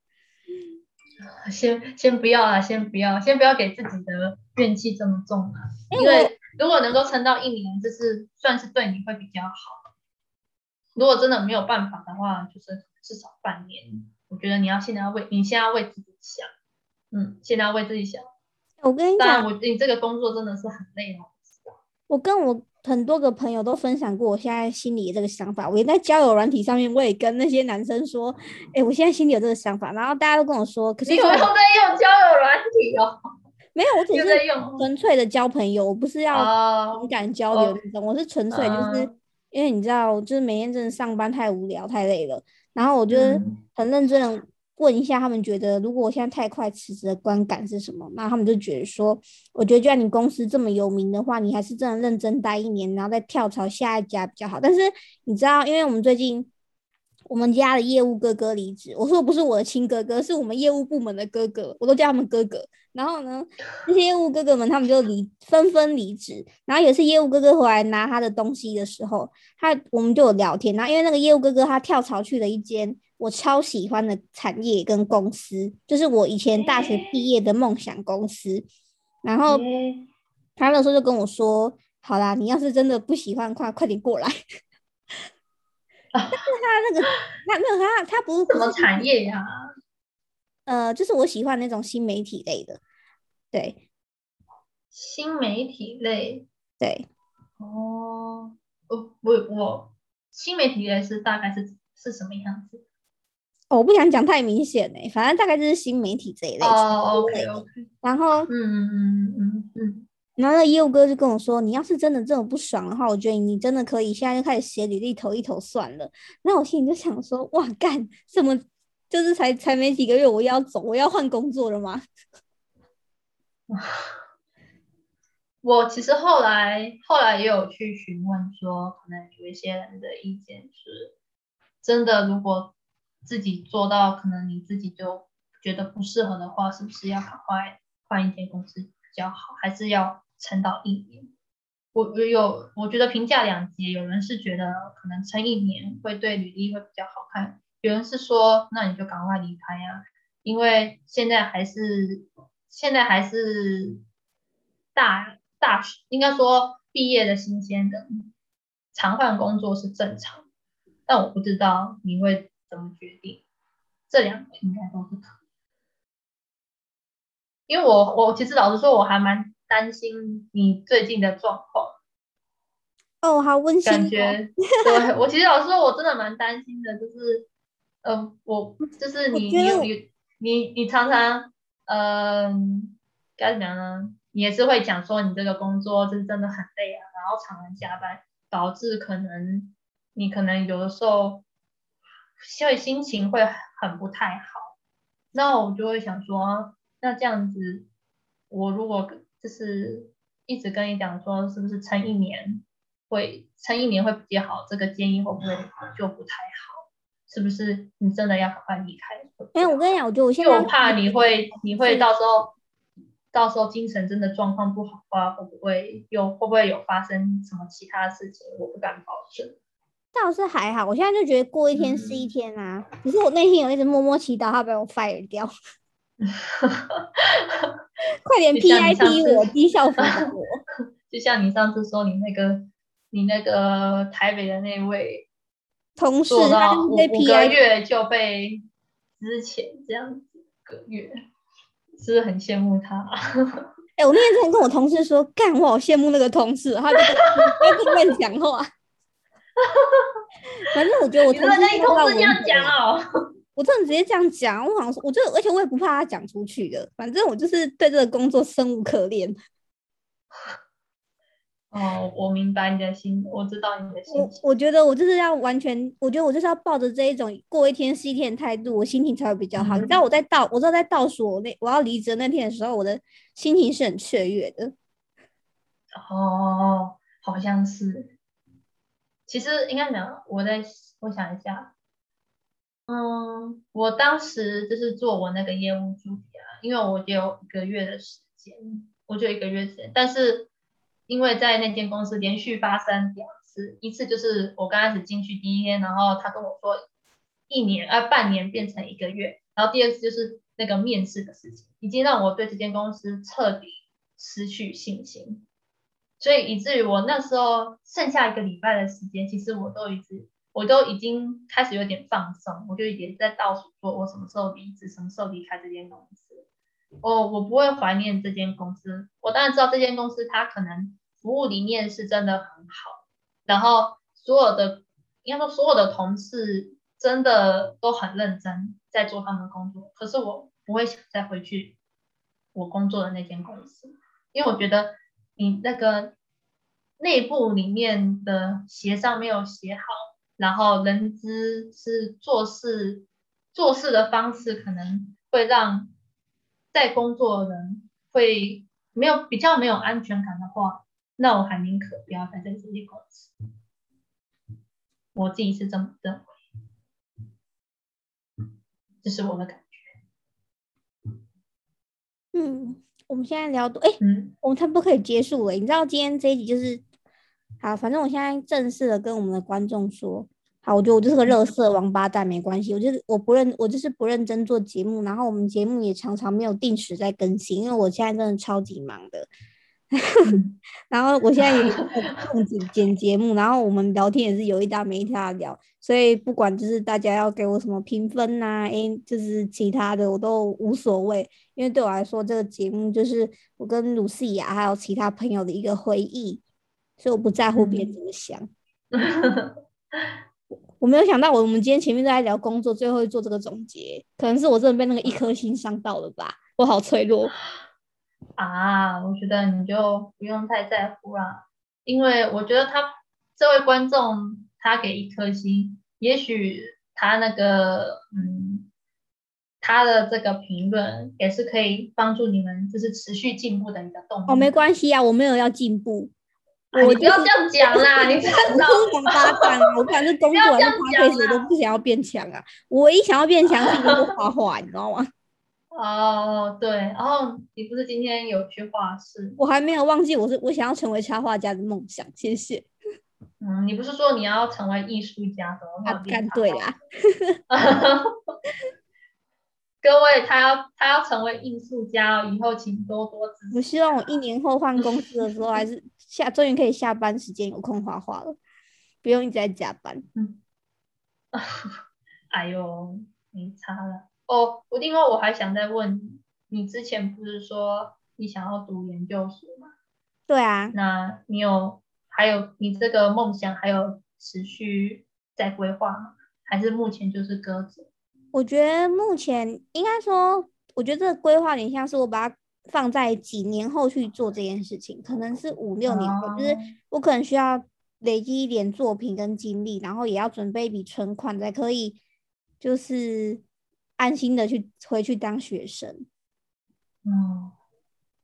先先不要啊，先不要，先不要给自己的怨气这么重啊。因为如果能够撑到一年，这是算是对你会比较好。如果真的没有办法的话，就是至少半年。我觉得你要现在要为你现在为自己想，嗯，现在要为自己想。我跟你讲，我你这个工作真的是很累哦。我跟我很多个朋友都分享过我现在心里的这个想法。我也在交友软体上面，我也跟那些男生说，哎，我现在心里有这个想法。然后大家都跟我说，可是你有在用交友软体哦？没有，我只是纯粹的交朋友，我不是要情感交流那种。我是纯粹就是因为你知道，就是每天真的上班太无聊太累了，然后我就很认真的。问一下他们觉得，如果我现在太快辞职的观感是什么？那他们就觉得说，我觉得，既然你公司这么有名的话，你还是真的认真待一年，然后再跳槽下一家比较好。但是你知道，因为我们最近我们家的业务哥哥离职，我说不是我的亲哥哥，是我们业务部门的哥哥，我都叫他们哥哥。然后呢，那些业务哥哥们他们就离纷纷离职。然后有次业务哥哥回来拿他的东西的时候，他我们就有聊天。然后因为那个业务哥哥他跳槽去了一间。我超喜欢的产业跟公司，就是我以前大学毕业的梦想公司。然后他那时候就跟我说：“好啦，你要是真的不喜欢，的话快点过来。”但是他那个 他没有他他不是什么产业呀？呃，就是我喜欢那种新媒体类的，对，新媒体类，对，哦，我我我新媒体类是大概是是什么样子？我不想讲太明显哎，反正大概就是新媒体这一类。哦，OK OK。然后，嗯嗯嗯嗯嗯。然后那业务哥就跟我说：“你要是真的这么不爽的话，我觉得你真的可以现在就开始写履历投一投算了。”那我心里就想说：“哇，干什么？就是才才没几个月，我要走，我要换工作了吗？” 我其实后来后来也有去询问说，可能有一些人的意见是，真的如果。自己做到，可能你自己就觉得不适合的话，是不是要赶快换一间公司比较好？还是要撑到一年？我我有，我觉得评价两极，有人是觉得可能撑一年会对履历会比较好看，有人是说那你就赶快离开呀，因为现在还是现在还是大大学，应该说毕业的新鲜人，常换工作是正常，但我不知道你会。怎么决定？这两个应该都是可，因为我我其实老实说，我还蛮担心你最近的状况。哦，好温馨。感觉对我其实老实说，我真的蛮担心的，就是，嗯，我就是你你你你你常常，嗯，该怎么样呢？你也是会讲说你这个工作是真的很累啊，然后常常加班，导致可能你可能有的时候。所以心情会很不太好，那我就会想说，那这样子，我如果就是一直跟你讲说，是不是撑一年会撑一年会比较好？这个建议会不会就不太好？是不是你真的要赶快离开？哎，我跟你讲，我觉得我现在我怕你会你会到时候到时候精神真的状况不好的话，会不会又会不会有发生什么其他事情？我不敢保证。倒是还好，我现在就觉得过一天是一天啊。可是我内心有一直默默祈祷他被我 fire 掉，快点 PIP 我，低效粉我。就像你上次说你那个你那个台北的那位同事，他五个月就被之前这样子个月，是不是很羡慕他？哎，我那天真的跟我同事说，干，我好羡慕那个同事，他就在那边讲话。反正我觉得我同事这样讲哦，我真的直接这样讲。我好像说，我就而且我也不怕他讲出去的。反正我就是对这个工作生无可恋。哦，我明白你的心，我知道你的心。我我觉得我就是要完全，我觉得我就是要抱着这一种过一天是一天的态度，我心情才会比较好。你知道我在倒，我知道在倒数我那我要离职那天的时候，我的心情是很雀跃的。哦，好像是。其实应该讲，我在我想一下，嗯，我当时就是做我那个业务助理啊，因为我只有一个月的时间，我就一个月时间。但是因为在那间公司连续发生两次，一次就是我刚开始进去第一天，然后他跟我说一年呃半年变成一个月，然后第二次就是那个面试的事情，已经让我对这间公司彻底失去信心。所以以至于我那时候剩下一个礼拜的时间，其实我都一直，我都已经开始有点放松，我就也在倒数说，我什么时候离职，什么时候离开这间公司。我我不会怀念这间公司，我当然知道这间公司它可能服务理念是真的很好，然后所有的应该说所有的同事真的都很认真在做他们的工作，可是我不会想再回去我工作的那间公司，因为我觉得。你那个内部里面的协商没有写好，然后人资是做事做事的方式可能会让在工作的人会没有比较没有安全感的话，那我还宁可不要在这里公司。我自己是这么认为，这是我的感觉。嗯。我们现在聊多哎，我们差不多可以结束了。你知道今天这一集就是好，反正我现在正式的跟我们的观众说，好，我觉得我就是个乐色王八蛋，没关系，我就是我不认，我就是不认真做节目，然后我们节目也常常没有定时在更新，因为我现在真的超级忙的。然后我现在也控制 剪节目，然后我们聊天也是有一搭没一搭聊，所以不管就是大家要给我什么评分呐，诶，就是其他的我都无所谓，因为对我来说这个节目就是我跟鲁西亚还有其他朋友的一个回忆，所以我不在乎别人怎么想。我没有想到我们今天前面在聊工作，最后做这个总结，可能是我真的被那个一颗心伤到了吧，我好脆弱。啊，我觉得你就不用太在乎啦，因为我觉得他这位观众他给一颗星，也许他那个嗯，他的这个评论也是可以帮助你们就是持续进步的一个动力。哦，没关系啊，我没有要进步，我不要这样讲啦，你真的王八蛋，我不管是工作还是花费我都不想要变强啊，我一想要变强是会画画，你知道吗？哦，对，然后你不是今天有去画室？我还没有忘记，我是我想要成为插画家的梦想。谢谢。嗯，你不是说你要成为艺术家的？吗干对啦。各位，他要他要成为艺术家，以后请多多支持。我希望我一年后换公司的时候，还是下终于可以下班时间有空画画了，不用一直在加班。嗯。哎呦，没差了。哦，我另外我还想再问你，你之前不是说你想要读研究所吗？对啊，那你有还有你这个梦想还有持续在规划吗？还是目前就是搁置？我觉得目前应该说，我觉得这个规划点像是我把它放在几年后去做这件事情，可能是五六年后，就是我可能需要累积一点作品跟经历，然后也要准备一笔存款才可以，就是。安心的去回去当学生，嗯，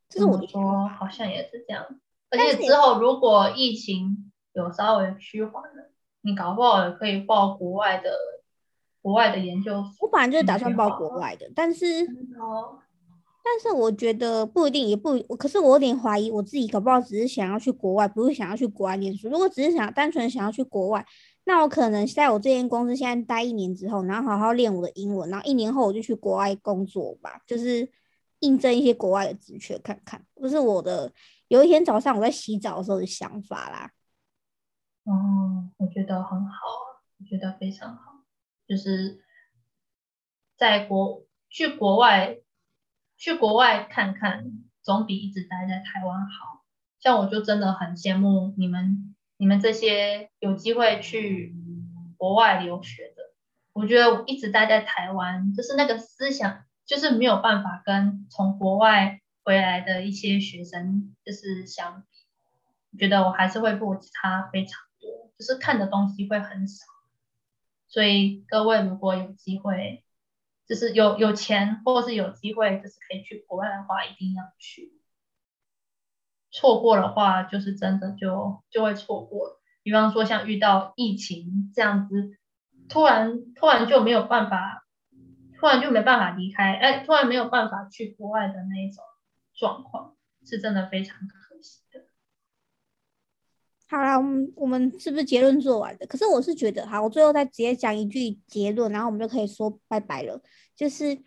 这是我说好像也是这样。而且之后如果疫情有稍微趋缓了，你搞不好也可以报国外的国外的研究所。我本来就是打算报国外的，但是但是我觉得不一定，也不，可是我有点怀疑我自己搞不好只是想要去国外，不是想要去国外念书。如果只是想单纯想要去国外。那我可能在我这间公司现在待一年之后，然后好好练我的英文，然后一年后我就去国外工作吧，就是应征一些国外的职缺看看。不是我的，有一天早上我在洗澡的时候的想法啦。哦，我觉得很好，我觉得非常好，就是在国去国外去国外看看，总比一直待在台湾好。像我就真的很羡慕你们。你们这些有机会去国外留学的，我觉得我一直待在台湾，就是那个思想，就是没有办法跟从国外回来的一些学生就是相比。觉得我还是会落差非常多，就是看的东西会很少。所以各位如果有机会，就是有有钱或是有机会，就是可以去国外的话，一定要去。错过的话，就是真的就就会错过。比方说，像遇到疫情这样子，突然突然就没有办法，突然就没办法离开，哎，突然没有办法去国外的那一种状况，是真的非常可惜的。好啦，我们我们是不是结论做完了？可是我是觉得，好，我最后再直接讲一句结论，然后我们就可以说拜拜了。就是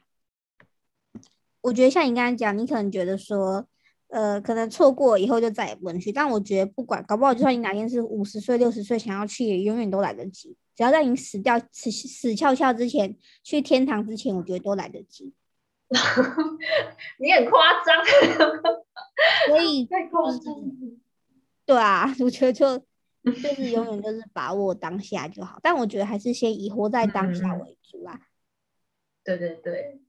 我觉得像你刚刚讲，你可能觉得说，呃，可能错过以后就再也不能去，但我觉得不管，搞不好就算你哪天是五十岁、六十岁想要去，也永远都来得及。只要在你死掉、死死翘翘之前，去天堂之前，我觉得都来得及。你很夸张，所以太夸张。对啊，我觉得就就是永远就是把握当下就好，但我觉得还是先以活在当下为主啦。对对对，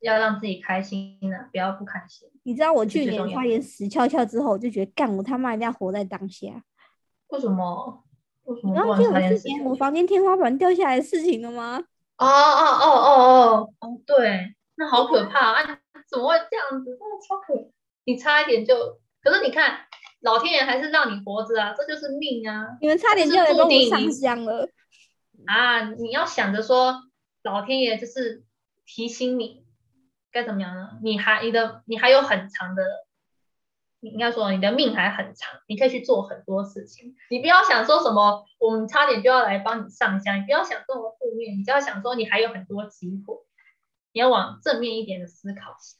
要让自己开心啊，不要不开心。你知道我去年发言死翘翘之后，我就觉得干我他妈一定要活在当下。为什么？为什么？然后记得我之前我房间天花板掉下来的事情了吗？哦哦哦哦哦哦，对，那好可怕啊！怎么会这样子？真的超可，你差一点就，可是你看。老天爷还是让你活着啊，这就是命啊！你们差点就要跟我上香了啊！你要想着说，老天爷就是提醒你该怎么样呢？你还你的你还有很长的，你应该说你的命还很长，你可以去做很多事情。你不要想说什么，我们差点就要来帮你上香，你不要想这么负面，你只要想说你还有很多机会，你要往正面一点的思考想。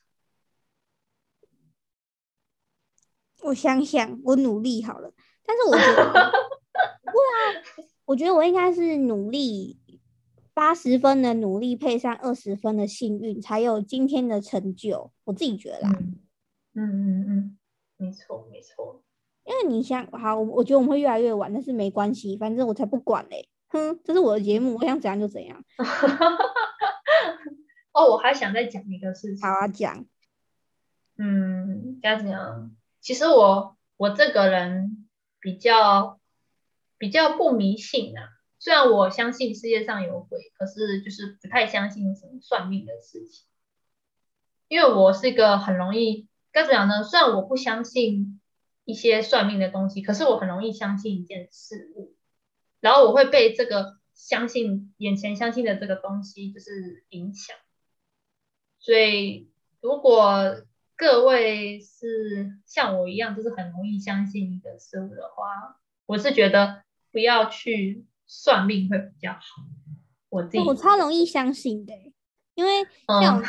我想想，我努力好了，但是我觉得，不啊，我觉得我应该是努力八十分的努力配上二十分的幸运，才有今天的成就。我自己觉得，嗯嗯嗯，没错没错。因为你想，好，我觉得我们会越来越晚，但是没关系，反正我才不管嘞。哼，这是我的节目，我想怎样就怎样。哦，我还想再讲一个事情。好啊，讲。嗯，该怎样？其实我我这个人比较比较不迷信啊，虽然我相信世界上有鬼，可是就是不太相信什么算命的事情。因为我是一个很容易该怎么讲呢？虽然我不相信一些算命的东西，可是我很容易相信一件事物，然后我会被这个相信眼前相信的这个东西就是影响。所以如果各位是像我一样，就是很容易相信一个事物的话，我是觉得不要去算命会比较好。我自己我超容易相信的，因为像我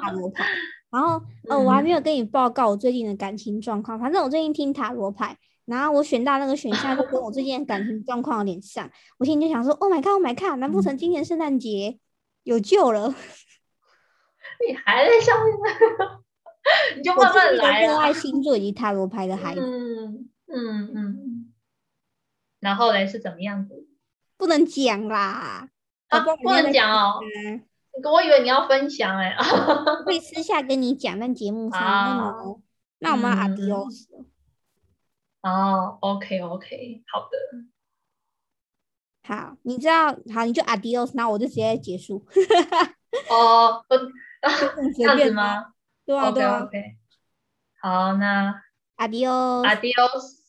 塔罗牌，然后呃我还没有跟你报告我最近的感情状况。反正我最近听塔罗牌，然后我选到那个选项就跟我最近的感情状况有点像。我心里就想说，Oh my god，Oh my god，难不成今年圣诞节有救了？你还在相信？你就慢慢来热爱星座以及塔罗牌的孩子。嗯嗯嗯。然后嘞是怎么样子？不能讲啦。啊，不能讲哦。我以为你要分享哎。可以私下跟你讲，但节目上不那我们阿迪欧斯。哦，OK OK，好的。好，你知道，好，你就阿迪欧斯，那我就直接结束。哦，这样子吗？对啊，对啊。好，那 adios adios。